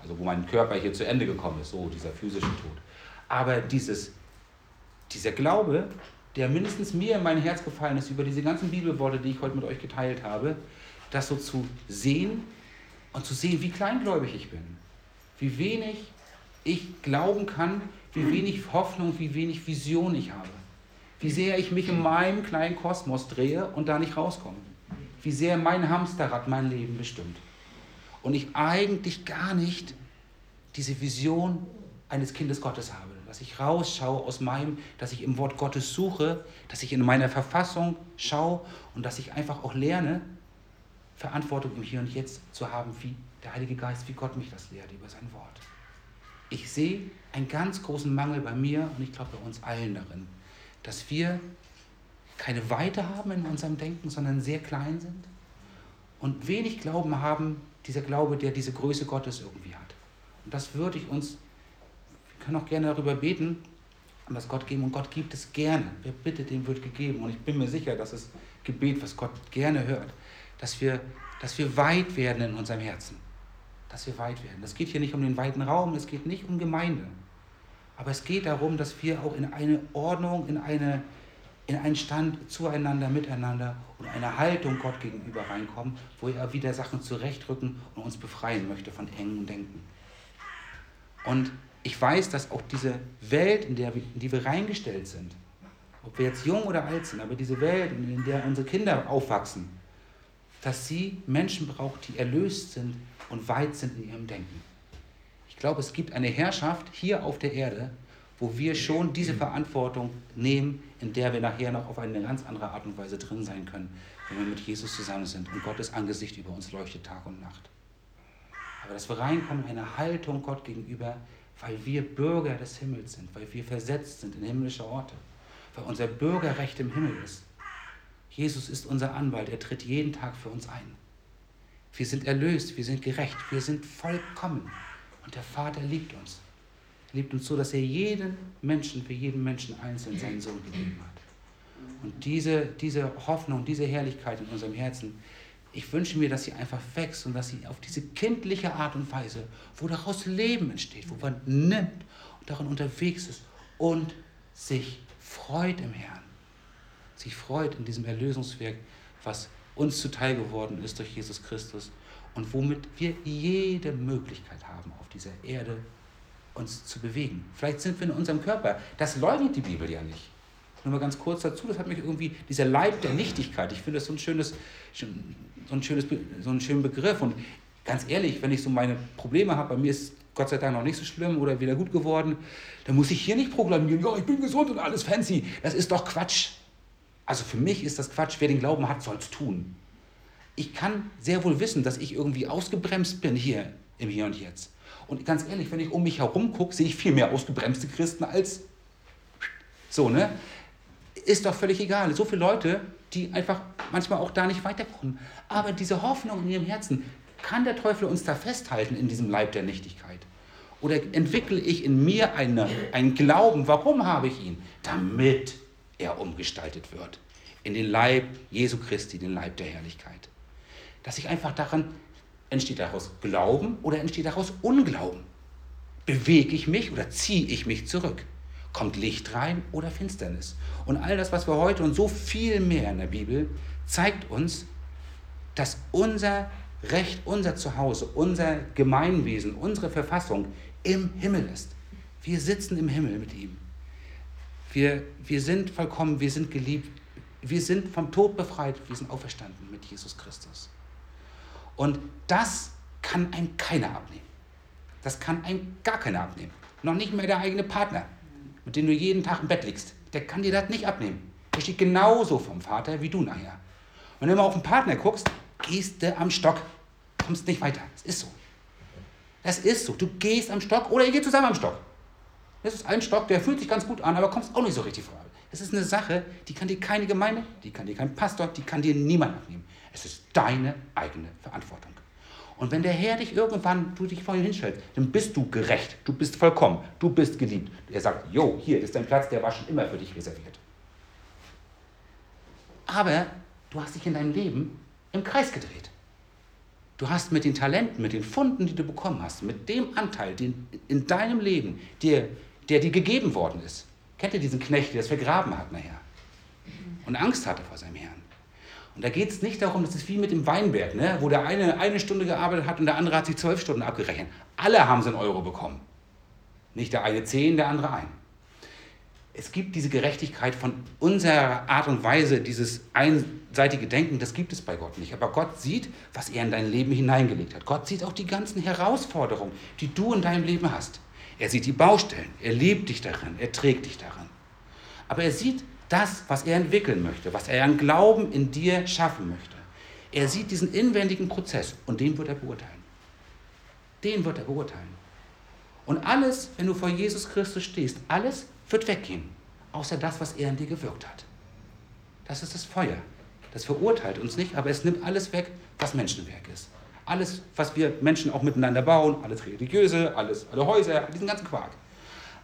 Also wo mein Körper hier zu Ende gekommen ist, so dieser physische Tod. Aber dieses, dieser Glaube, der mindestens mir in mein Herz gefallen ist über diese ganzen Bibelworte, die ich heute mit euch geteilt habe, das so zu sehen und zu sehen, wie kleingläubig ich bin. Wie wenig ich glauben kann, wie wenig Hoffnung, wie wenig Vision ich habe. Wie sehr ich mich in meinem kleinen Kosmos drehe und da nicht rauskomme. Wie sehr mein Hamsterrad mein Leben bestimmt. Und ich eigentlich gar nicht diese Vision eines Kindes Gottes habe. Dass ich rausschaue aus meinem, dass ich im Wort Gottes suche, dass ich in meiner Verfassung schaue und dass ich einfach auch lerne, Verantwortung im Hier und Jetzt zu haben, wie der Heilige Geist, wie Gott mich das lehrt über sein Wort. Ich sehe einen ganz großen Mangel bei mir und ich glaube bei uns allen darin, dass wir keine Weite haben in unserem Denken, sondern sehr klein sind und wenig Glauben haben, dieser Glaube, der diese Größe Gottes irgendwie hat. Und das würde ich uns, wir können auch gerne darüber beten, und das Gott geben und Gott gibt es gerne. Wer bittet, dem wird gegeben. Und ich bin mir sicher, dass das Gebet, was Gott gerne hört, dass wir, dass wir weit werden in unserem Herzen. Dass wir weit werden. Es geht hier nicht um den weiten Raum, es geht nicht um Gemeinde. Aber es geht darum, dass wir auch in eine Ordnung, in, eine, in einen Stand zueinander, miteinander und eine Haltung Gott gegenüber reinkommen, wo er wieder Sachen zurechtrücken und uns befreien möchte von engen Denken. Und ich weiß, dass auch diese Welt, in, der in die wir reingestellt sind, ob wir jetzt jung oder alt sind, aber diese Welt, in der unsere Kinder aufwachsen, dass sie Menschen braucht, die erlöst sind und weit sind in ihrem Denken. Ich glaube, es gibt eine Herrschaft hier auf der Erde, wo wir schon diese Verantwortung nehmen, in der wir nachher noch auf eine ganz andere Art und Weise drin sein können, wenn wir mit Jesus zusammen sind und Gottes Angesicht über uns leuchtet Tag und Nacht. Aber dass wir reinkommen, eine Haltung Gott gegenüber, weil wir Bürger des Himmels sind, weil wir versetzt sind in himmlische Orte, weil unser Bürgerrecht im Himmel ist Jesus ist unser Anwalt, er tritt jeden Tag für uns ein. Wir sind erlöst, wir sind gerecht, wir sind vollkommen. Und der Vater liebt uns. Er liebt uns so, dass er jeden Menschen, für jeden Menschen einzeln seinen Sohn gegeben hat. Und diese, diese Hoffnung, diese Herrlichkeit in unserem Herzen, ich wünsche mir, dass sie einfach wächst und dass sie auf diese kindliche Art und Weise, wo daraus Leben entsteht, wo man nimmt und darin unterwegs ist und sich freut im Herrn sich freut in diesem Erlösungswerk, was uns zuteil geworden ist durch Jesus Christus und womit wir jede Möglichkeit haben, auf dieser Erde uns zu bewegen. Vielleicht sind wir in unserem Körper. Das leugnet die Bibel ja nicht. Nur mal ganz kurz dazu, das hat mich irgendwie, dieser Leib der Nichtigkeit, ich finde das so ein schönes, so ein schönes, so ein schöner Begriff. Und ganz ehrlich, wenn ich so meine Probleme habe, bei mir ist Gott sei Dank noch nicht so schlimm oder wieder gut geworden, dann muss ich hier nicht proklamieren, ja, ich bin gesund und alles fancy. Das ist doch Quatsch. Also für mich ist das Quatsch. Wer den Glauben hat, soll es tun. Ich kann sehr wohl wissen, dass ich irgendwie ausgebremst bin hier im Hier und Jetzt. Und ganz ehrlich, wenn ich um mich herum gucke, sehe ich viel mehr ausgebremste Christen als so, ne? Ist doch völlig egal. So viele Leute, die einfach manchmal auch da nicht weiterkommen. Aber diese Hoffnung in ihrem Herzen, Kann der Teufel uns da festhalten in diesem Leib der Nichtigkeit? Oder entwickle ich in mir eine, einen Glauben? Warum habe ich ihn? Damit er umgestaltet wird. In den Leib Jesu Christi, den Leib der Herrlichkeit. Dass ich einfach daran, entsteht daraus Glauben oder entsteht daraus Unglauben? Bewege ich mich oder ziehe ich mich zurück? Kommt Licht rein oder Finsternis? Und all das, was wir heute und so viel mehr in der Bibel zeigt uns, dass unser Recht, unser Zuhause, unser Gemeinwesen, unsere Verfassung im Himmel ist. Wir sitzen im Himmel mit ihm. Wir, wir sind vollkommen, wir sind geliebt, wir sind vom Tod befreit, wir sind auferstanden mit Jesus Christus. Und das kann einem keiner abnehmen. Das kann einem gar keiner abnehmen. Noch nicht mehr der eigene Partner, mit dem du jeden Tag im Bett liegst. Der kann dir das nicht abnehmen. Der steht genauso vom Vater wie du nachher. Wenn du immer auf den Partner guckst, gehst du am Stock. Kommst nicht weiter. Das ist so. Das ist so. Du gehst am Stock oder ihr geht zusammen am Stock. Das ist ein Stock, der fühlt sich ganz gut an, aber kommst auch nicht so richtig voran. Das ist eine Sache, die kann dir keine Gemeinde, die kann dir kein Pastor, die kann dir niemand abnehmen. Es ist deine eigene Verantwortung. Und wenn der Herr dich irgendwann, du dich vor ihm hinstellst, dann bist du gerecht, du bist vollkommen, du bist geliebt. Er sagt, jo, hier ist dein Platz, der war schon immer für dich reserviert. Aber du hast dich in deinem Leben im Kreis gedreht. Du hast mit den Talenten, mit den Funden, die du bekommen hast, mit dem Anteil den in deinem Leben, der, der dir gegeben worden ist. Kennt ihr diesen Knecht, der es vergraben hat nachher? Und Angst hatte vor seinem Herrn. Und da geht es nicht darum, das ist wie mit dem Weinberg, ne? wo der eine eine Stunde gearbeitet hat und der andere hat sich zwölf Stunden abgerechnet. Alle haben sie einen Euro bekommen. Nicht der eine zehn, der andere ein. Es gibt diese Gerechtigkeit von unserer Art und Weise, dieses einseitige Denken, das gibt es bei Gott nicht. Aber Gott sieht, was er in dein Leben hineingelegt hat. Gott sieht auch die ganzen Herausforderungen, die du in deinem Leben hast. Er sieht die Baustellen, er liebt dich darin, er trägt dich darin. Aber er sieht das, was er entwickeln möchte, was er an Glauben in dir schaffen möchte. Er sieht diesen inwendigen Prozess und den wird er beurteilen. Den wird er beurteilen. Und alles, wenn du vor Jesus Christus stehst, alles wird weggehen, außer das, was er in dir gewirkt hat. Das ist das Feuer. Das verurteilt uns nicht, aber es nimmt alles weg, was Menschenwerk ist. Alles, was wir Menschen auch miteinander bauen, alles Religiöse, alles, alle Häuser, diesen ganzen Quark.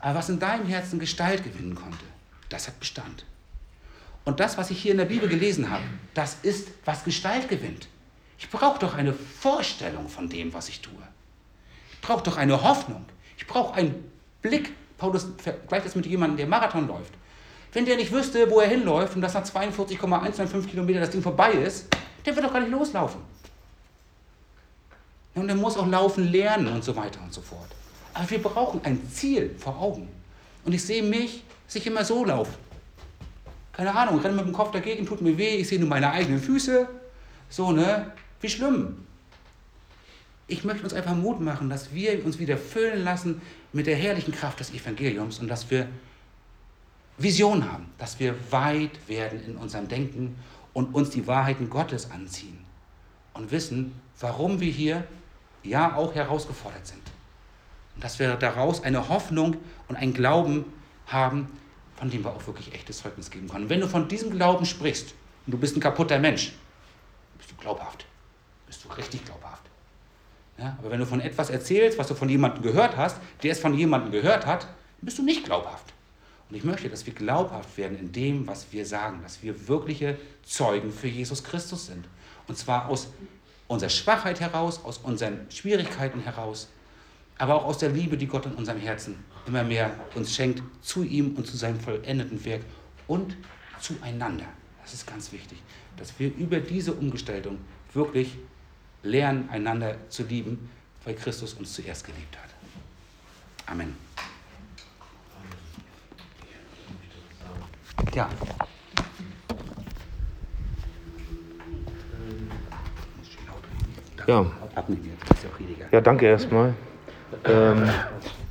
Aber was in deinem Herzen Gestalt gewinnen konnte, das hat Bestand. Und das, was ich hier in der Bibel gelesen habe, das ist, was Gestalt gewinnt. Ich brauche doch eine Vorstellung von dem, was ich tue. Ich brauche doch eine Hoffnung. Ich brauche einen Blick. Paulus vergleicht das mit jemandem, der Marathon läuft. Wenn der nicht wüsste, wo er hinläuft und dass nach 42,195 Kilometern das Ding vorbei ist, der wird doch gar nicht loslaufen. Und er muss auch laufen lernen und so weiter und so fort. Aber wir brauchen ein Ziel vor Augen. Und ich sehe mich, dass ich immer so laufe keine Ahnung, renne mit dem Kopf dagegen, tut mir weh, ich sehe nur meine eigenen Füße. So, ne? Wie schlimm. Ich möchte uns einfach Mut machen, dass wir uns wieder füllen lassen mit der herrlichen Kraft des Evangeliums und dass wir Vision haben, dass wir weit werden in unserem Denken und uns die Wahrheiten Gottes anziehen und wissen, warum wir hier ja auch herausgefordert sind. Und dass wir daraus eine Hoffnung und einen Glauben haben, von dem wir auch wirklich echtes Zeugnis geben können. Und wenn du von diesem Glauben sprichst und du bist ein kaputter Mensch, bist du glaubhaft. Bist du richtig glaubhaft. Ja, aber wenn du von etwas erzählst, was du von jemandem gehört hast, der es von jemandem gehört hat, bist du nicht glaubhaft. Und ich möchte, dass wir glaubhaft werden in dem, was wir sagen, dass wir wirkliche Zeugen für Jesus Christus sind. Und zwar aus unserer Schwachheit heraus, aus unseren Schwierigkeiten heraus, aber auch aus der Liebe, die Gott in unserem Herzen immer mehr uns schenkt, zu ihm und zu seinem vollendeten Werk und zueinander. Das ist ganz wichtig, dass wir über diese Umgestaltung wirklich lernen, einander zu lieben, weil Christus uns zuerst geliebt hat. Amen. Ja. Ja. Ja, danke erstmal. Ähm,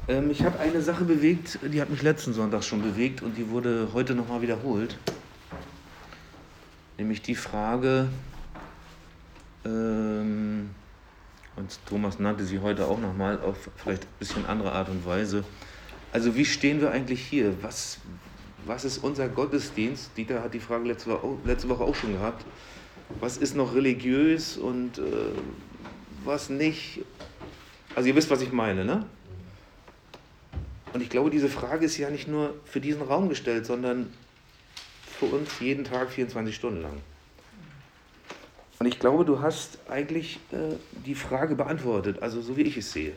ähm, ich habe eine Sache bewegt, die hat mich letzten Sonntag schon bewegt und die wurde heute nochmal wiederholt. Nämlich die Frage, ähm, und Thomas nannte sie heute auch nochmal auf vielleicht ein bisschen andere Art und Weise. Also wie stehen wir eigentlich hier? Was, was ist unser Gottesdienst? Dieter hat die Frage letzte Woche, letzte Woche auch schon gehabt. Was ist noch religiös und äh, was nicht. Also ihr wisst, was ich meine, ne? Und ich glaube, diese Frage ist ja nicht nur für diesen Raum gestellt, sondern für uns jeden Tag 24 Stunden lang. Und ich glaube, du hast eigentlich äh, die Frage beantwortet, also so wie ich es sehe.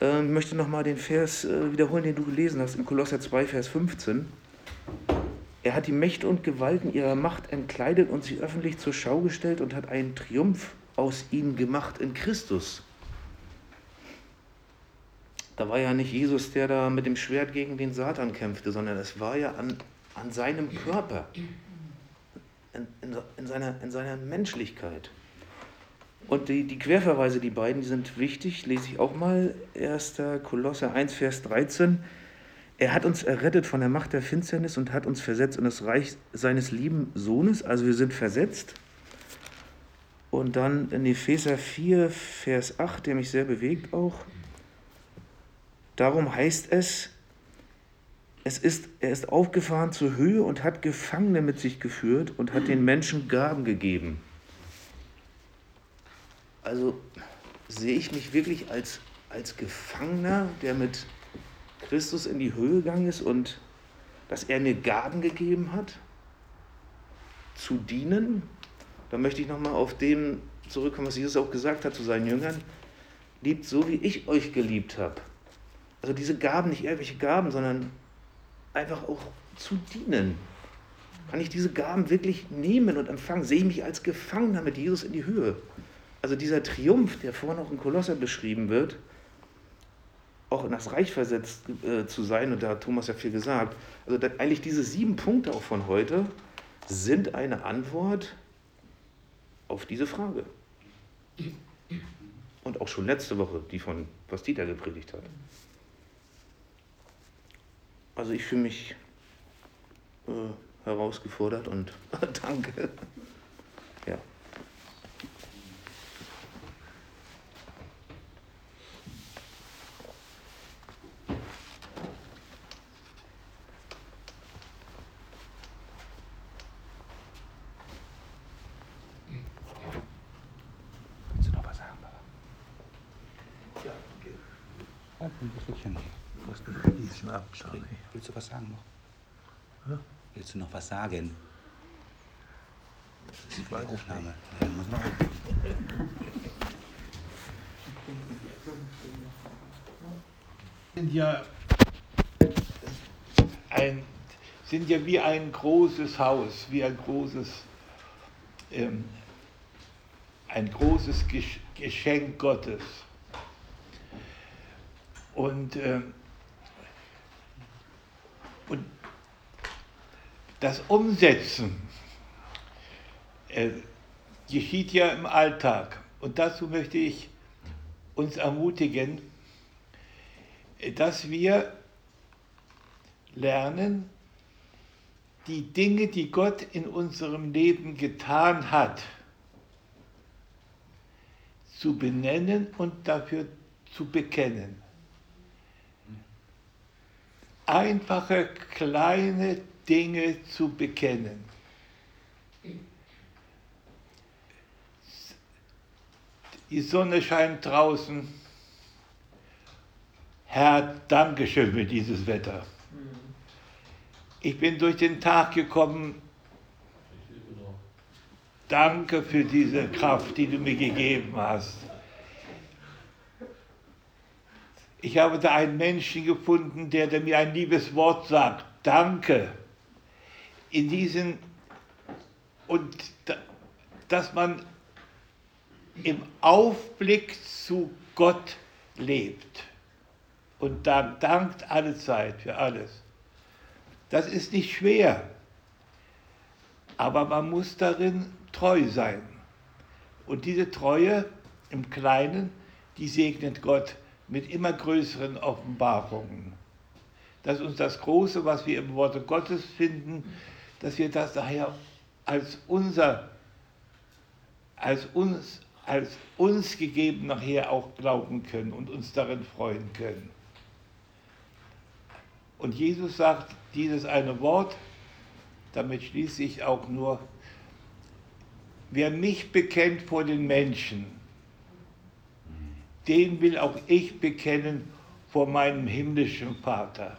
Äh, ich möchte nochmal den Vers äh, wiederholen, den du gelesen hast, in Kolosser 2, Vers 15. Er hat die Mächte und Gewalten ihrer Macht entkleidet und sie öffentlich zur Schau gestellt und hat einen Triumph aus ihnen gemacht in Christus. Da war ja nicht Jesus, der da mit dem Schwert gegen den Satan kämpfte, sondern es war ja an, an seinem Körper, in, in, in, seiner, in seiner Menschlichkeit. Und die, die Querverweise, die beiden, die sind wichtig, lese ich auch mal. 1. Kolosser 1, Vers 13. Er hat uns errettet von der Macht der Finsternis und hat uns versetzt in das Reich seines lieben Sohnes. Also wir sind versetzt. Und dann in Epheser 4, Vers 8, der mich sehr bewegt auch. Darum heißt es, es ist, er ist aufgefahren zur Höhe und hat Gefangene mit sich geführt und hat den Menschen Gaben gegeben. Also sehe ich mich wirklich als, als Gefangener, der mit Christus in die Höhe gegangen ist und dass er mir Gaben gegeben hat, zu dienen. Da möchte ich nochmal auf dem zurückkommen, was Jesus auch gesagt hat zu seinen Jüngern. Liebt so, wie ich euch geliebt habe. Also diese Gaben, nicht irgendwelche Gaben, sondern einfach auch zu dienen. Kann ich diese Gaben wirklich nehmen und empfangen? Sehe ich mich als Gefangener mit Jesus in die Höhe? Also dieser Triumph, der vorhin auch in Kolosser beschrieben wird, auch in das Reich versetzt äh, zu sein, und da hat Thomas ja viel gesagt, also eigentlich diese sieben Punkte auch von heute sind eine Antwort auf diese Frage. Und auch schon letzte Woche, die von, was Dieter gepredigt hat. Also ich fühle mich äh, herausgefordert und [laughs] danke. Ja. Willst du noch was sagen, Papa? Ja, ein Stückchen. Diesen ab, Charlie. Willst du was sagen noch? Ja? Willst sagen? Das ist die Aufnahme. Ja, muss noch. sind ja ein, sind ja wie ein großes Haus, wie ein großes, ähm, ein großes Gesch- Geschenk Gottes. Und, ähm, und das Umsetzen äh, geschieht ja im Alltag. Und dazu möchte ich uns ermutigen, dass wir lernen, die Dinge, die Gott in unserem Leben getan hat, zu benennen und dafür zu bekennen. Einfache, kleine Dinge zu bekennen. Die Sonne scheint draußen. Herr, danke schön für dieses Wetter. Ich bin durch den Tag gekommen. Danke für diese Kraft, die du mir gegeben hast. Ich habe da einen Menschen gefunden, der, der mir ein liebes Wort sagt. Danke. In diesen und da, dass man im Aufblick zu Gott lebt und dann dankt alle Zeit für alles. Das ist nicht schwer, aber man muss darin treu sein. Und diese Treue im Kleinen, die segnet Gott mit immer größeren Offenbarungen. Dass uns das Große, was wir im Worte Gottes finden, dass wir das daher als unser, als uns, als uns gegeben nachher auch glauben können und uns darin freuen können. Und Jesus sagt dieses eine Wort, damit schließe ich auch nur, wer mich bekennt vor den Menschen, den will auch ich bekennen vor meinem himmlischen Vater.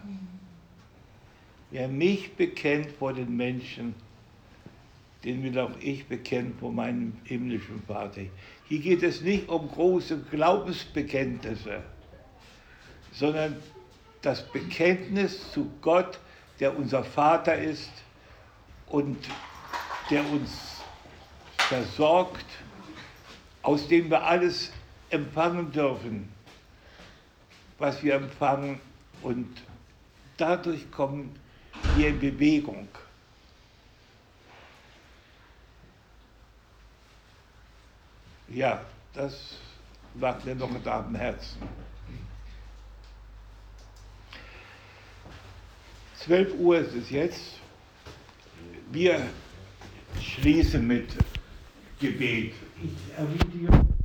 Wer mich bekennt vor den Menschen, den will auch ich bekennen vor meinem himmlischen Vater. Hier geht es nicht um große Glaubensbekenntnisse, sondern das Bekenntnis zu Gott, der unser Vater ist und der uns versorgt, aus dem wir alles empfangen dürfen, was wir empfangen und dadurch kommen in Bewegung. Ja, das lag mir noch da am Herzen. 12 Uhr ist es jetzt. Wir schließen mit Gebet. Ich ermutige